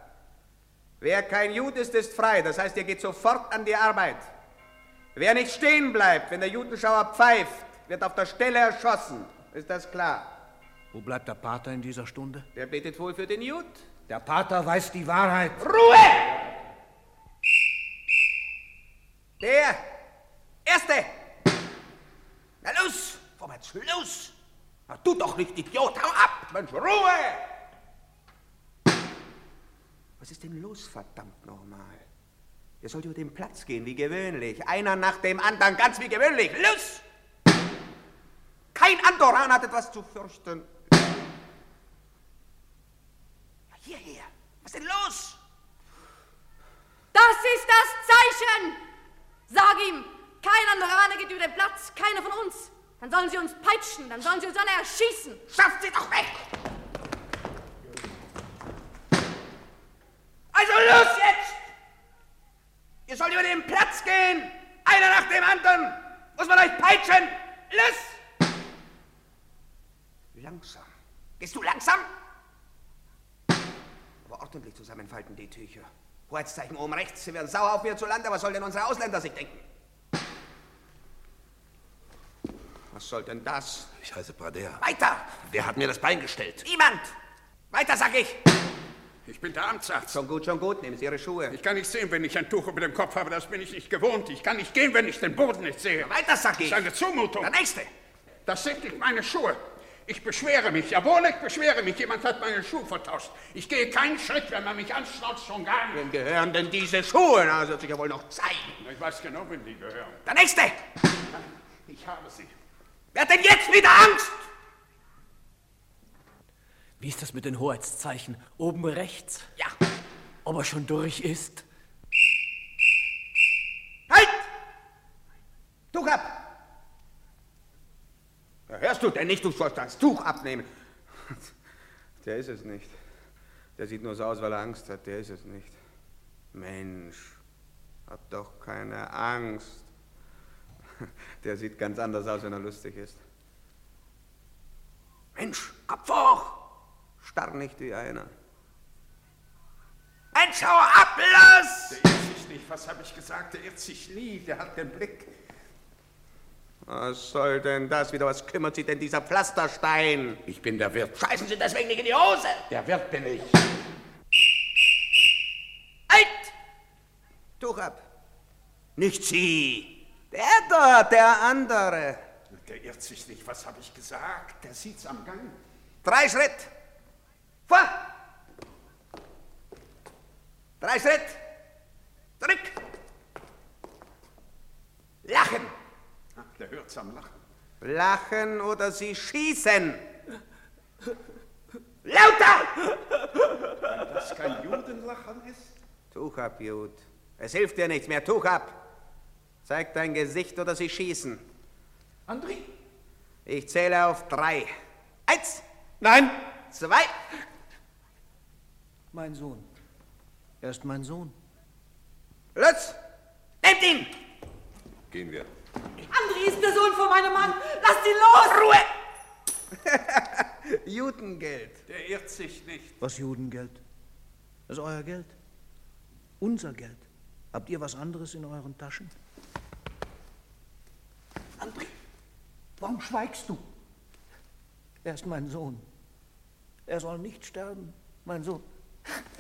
Wer kein Jud ist, ist frei. Das heißt, ihr geht sofort an die Arbeit. Wer nicht stehen bleibt, wenn der Judenschauer pfeift, wird auf der Stelle erschossen. Ist das klar? Wo bleibt der Pater in dieser Stunde? Wer betet wohl für den Jud? Der Pater weiß die Wahrheit. Ruhe! Der Erste! Na los! Vorwärts, los! Na, tu doch nicht, Idiot! Hau ab! Mensch, Ruhe! Was ist denn los, verdammt nochmal? Ihr sollt über den Platz gehen, wie gewöhnlich. Einer nach dem anderen, ganz wie gewöhnlich. Los! Kein Andoran hat etwas zu fürchten. Ja, hierher. Was ist denn los? Das ist das Zeichen! Sag ihm, kein Andorane geht über den Platz, keiner von uns. Dann sollen sie uns peitschen, dann sollen sie uns alle erschießen. Schafft sie doch weg! Also los jetzt! Ihr sollt über den Platz gehen! Einer nach dem anderen! Muss man euch peitschen! Los! Langsam. Gehst du langsam? Aber ordentlich zusammenfalten die Tücher. Hoheitszeichen oben rechts. Sie werden sauer auf mir zu Lande. Was sollen denn unsere Ausländer sich denken? Was soll denn das? Ich heiße Brader. Weiter! Wer hat mir das Bein gestellt? Niemand! Weiter, sag ich! Ich bin der Amtsarzt. Schon gut, schon gut. Nehmen Sie Ihre Schuhe. Ich kann nicht sehen, wenn ich ein Tuch über dem Kopf habe. Das bin ich nicht gewohnt. Ich kann nicht gehen, wenn ich den Boden nicht sehe. Weiter, sag ich! Das ist eine Zumutung. Der Nächste! Das sind nicht meine Schuhe. Ich beschwere mich. Jawohl, ich beschwere mich. Jemand hat meine Schuhe vertauscht. Ich gehe keinen Schritt, wenn man mich anschnauzt, schon gar nicht. Wem gehören denn diese Schuhe? Na, das wird sich ja wohl noch zeigen. Ich weiß genau, wem die gehören. Der Nächste! Ich habe sie. Wer hat denn jetzt wieder Angst? Wie ist das mit den Hoheitszeichen? Oben rechts? Ja. Ob er schon durch ist? Halt! Tuch ab! Ja, hörst du denn nicht, du sollst das Tuch abnehmen. Der ist es nicht. Der sieht nur so aus, weil er Angst hat. Der ist es nicht. Mensch, hab doch keine Angst. [LAUGHS] Der sieht ganz anders aus, wenn er lustig ist. Mensch, Kopf hoch! Starr nicht wie einer. Mensch, hau ab, los! Der irrt sich nicht. Was habe ich gesagt? Der irrt sich nie. Der hat den Blick. Was soll denn das wieder? Was kümmert sich denn dieser Pflasterstein? Ich bin der Wirt. Scheißen Sie deswegen nicht in die Hose! Der Wirt bin ich. Halt! Tuch ab! Nicht Sie! Der dort, der andere! Der irrt sich nicht. Was habe ich gesagt? Der sieht's am Gang. Drei Schritt! Vor! Drei Schritt! Zurück! Lachen! Ach, Der hört's am Lachen. Lachen oder Sie schießen! Lauter! Wenn das kein Judenlachen ist? Tuch ab, Jud. Es hilft dir nichts mehr. Tuch ab! Zeig dein Gesicht oder Sie schießen. André? Ich zähle auf drei. Eins! Nein! Zwei! Mein Sohn. Er ist mein Sohn. Lutz! Nehmt ihn! Gehen wir. André ist der Sohn von meinem Mann. Lasst ihn los! Ruhe! [LAUGHS] Judengeld. Der irrt sich nicht. Was Judengeld? Das ist euer Geld. Unser Geld. Habt ihr was anderes in euren Taschen? André, warum schweigst du? Er ist mein Sohn. Er soll nicht sterben, mein Sohn.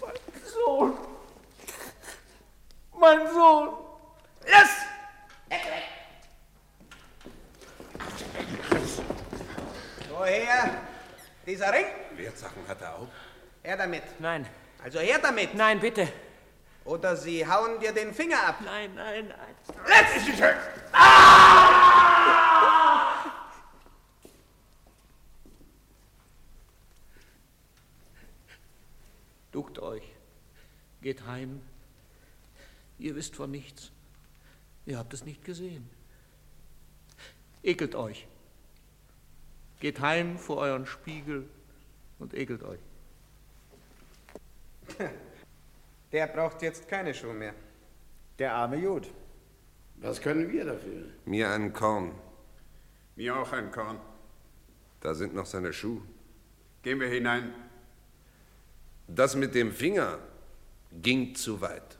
Mein Sohn. Mein Sohn. Los! Woher? Dieser Ring? Wertsachen hat er auch. Her damit. Nein. Also her damit. Nein, bitte. Oder sie hauen dir den Finger ab. Nein, nein, nein. Let's! Duckt euch. Geht heim. Ihr wisst von nichts. Ihr habt es nicht gesehen. Ekelt euch. Geht heim vor euren Spiegel und ekelt euch. [LAUGHS] Der braucht jetzt keine Schuhe mehr. Der arme Jud. Was können wir dafür? Mir einen Korn. Mir auch ein Korn. Da sind noch seine Schuhe. Gehen wir hinein. Das mit dem Finger ging zu weit.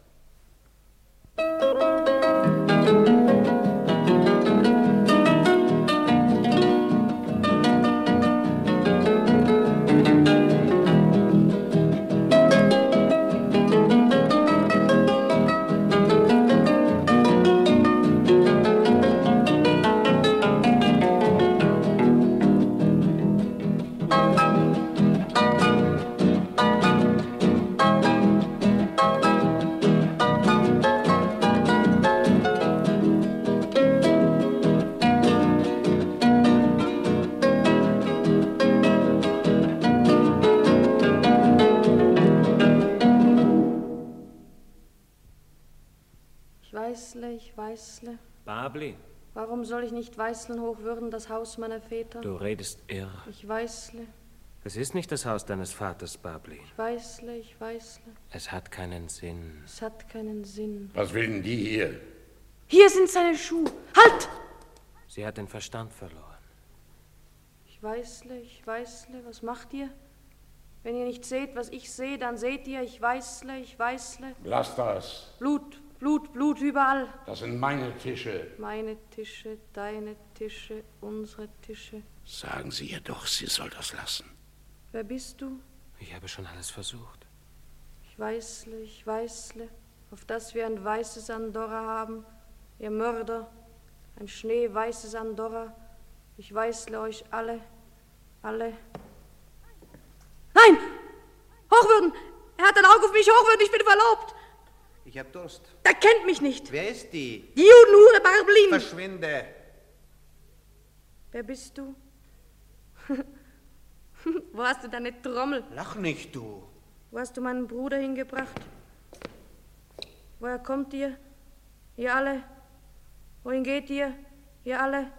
Babli, Warum soll ich nicht Weißeln hochwürden, das Haus meiner Väter? du redest irr. Ich Weißle, Es ist nicht das Haus deines Vaters, Babli. ich Weißle, ich Weißle. Es hat keinen Sinn. Es hat keinen Sinn. Was will denn die hier? Hier sind seine Schuhe. Halt! Sie hat den Verstand verloren. Ich Weißle, ich Weißle, was macht ihr? Wenn ihr nicht seht, was ich sehe, dann seht ihr, ich Weißle, ich Weißle. Lass das. Blut, Blut, Blut überall. Das sind meine Tische. Meine Tische, deine Tische, unsere Tische. Sagen Sie ihr doch, sie soll das lassen. Wer bist du? Ich habe schon alles versucht. Ich Weißle, ich Weißle, auf dass wir ein weißes Andorra haben, ihr Mörder, ein schneeweißes Andorra. Ich Weißle euch alle, alle. Nein! Hochwürden! Er hat ein Auge auf mich, Hochwürden, ich bin verlobt! Ich hab Durst. Er kennt mich nicht! Wer ist die? Die Judenhure Barblin! Verschwinde. Wer bist du? [LAUGHS] Wo hast du deine Trommel? Lach nicht, du. Wo hast du meinen Bruder hingebracht? Woher kommt ihr? Ihr alle? Wohin geht ihr? Ihr alle?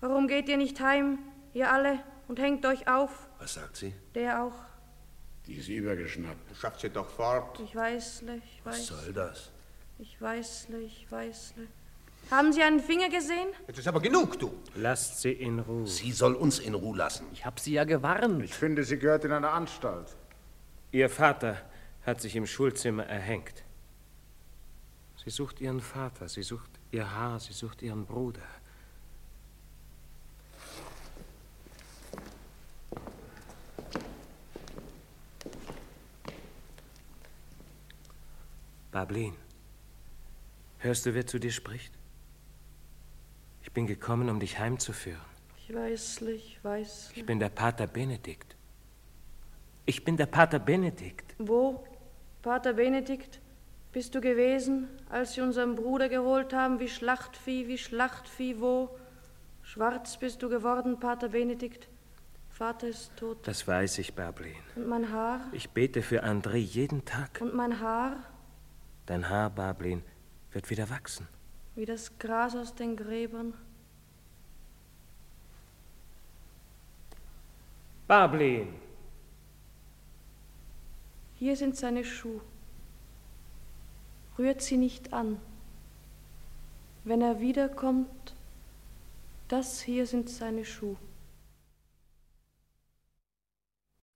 Warum geht ihr nicht heim? Ihr alle? Und hängt euch auf? Was sagt sie? Der auch. Die ist übergeschnappt. Schafft sie doch fort. Ich weißle, ich weiß. Was soll das? Ich weißle, ich weißle. Haben Sie einen Finger gesehen? Jetzt ist aber genug, du. Lasst sie in Ruhe. Sie soll uns in Ruhe lassen. Ich hab sie ja gewarnt. Ich finde, sie gehört in eine Anstalt. Ihr Vater hat sich im Schulzimmer erhängt. Sie sucht ihren Vater, sie sucht ihr Haar, sie sucht ihren Bruder. Bablin, hörst du, wer zu dir spricht? Ich bin gekommen, um dich heimzuführen. Ich weißle, ich weißle. Ich bin der Pater Benedikt. Ich bin der Pater Benedikt. Wo, Pater Benedikt, bist du gewesen, als sie unseren Bruder geholt haben, wie Schlachtvieh, wie Schlachtvieh, wo? Schwarz bist du geworden, Pater Benedikt. Vater ist tot. Das weiß ich, Bablin. Und mein Haar? Ich bete für André jeden Tag. Und mein Haar? Dein Haar, Bablin, wird wieder wachsen. Wie das Gras aus den Gräbern. Bablin! Hier sind seine Schuhe. Rührt sie nicht an. Wenn er wiederkommt, das hier sind seine Schuhe.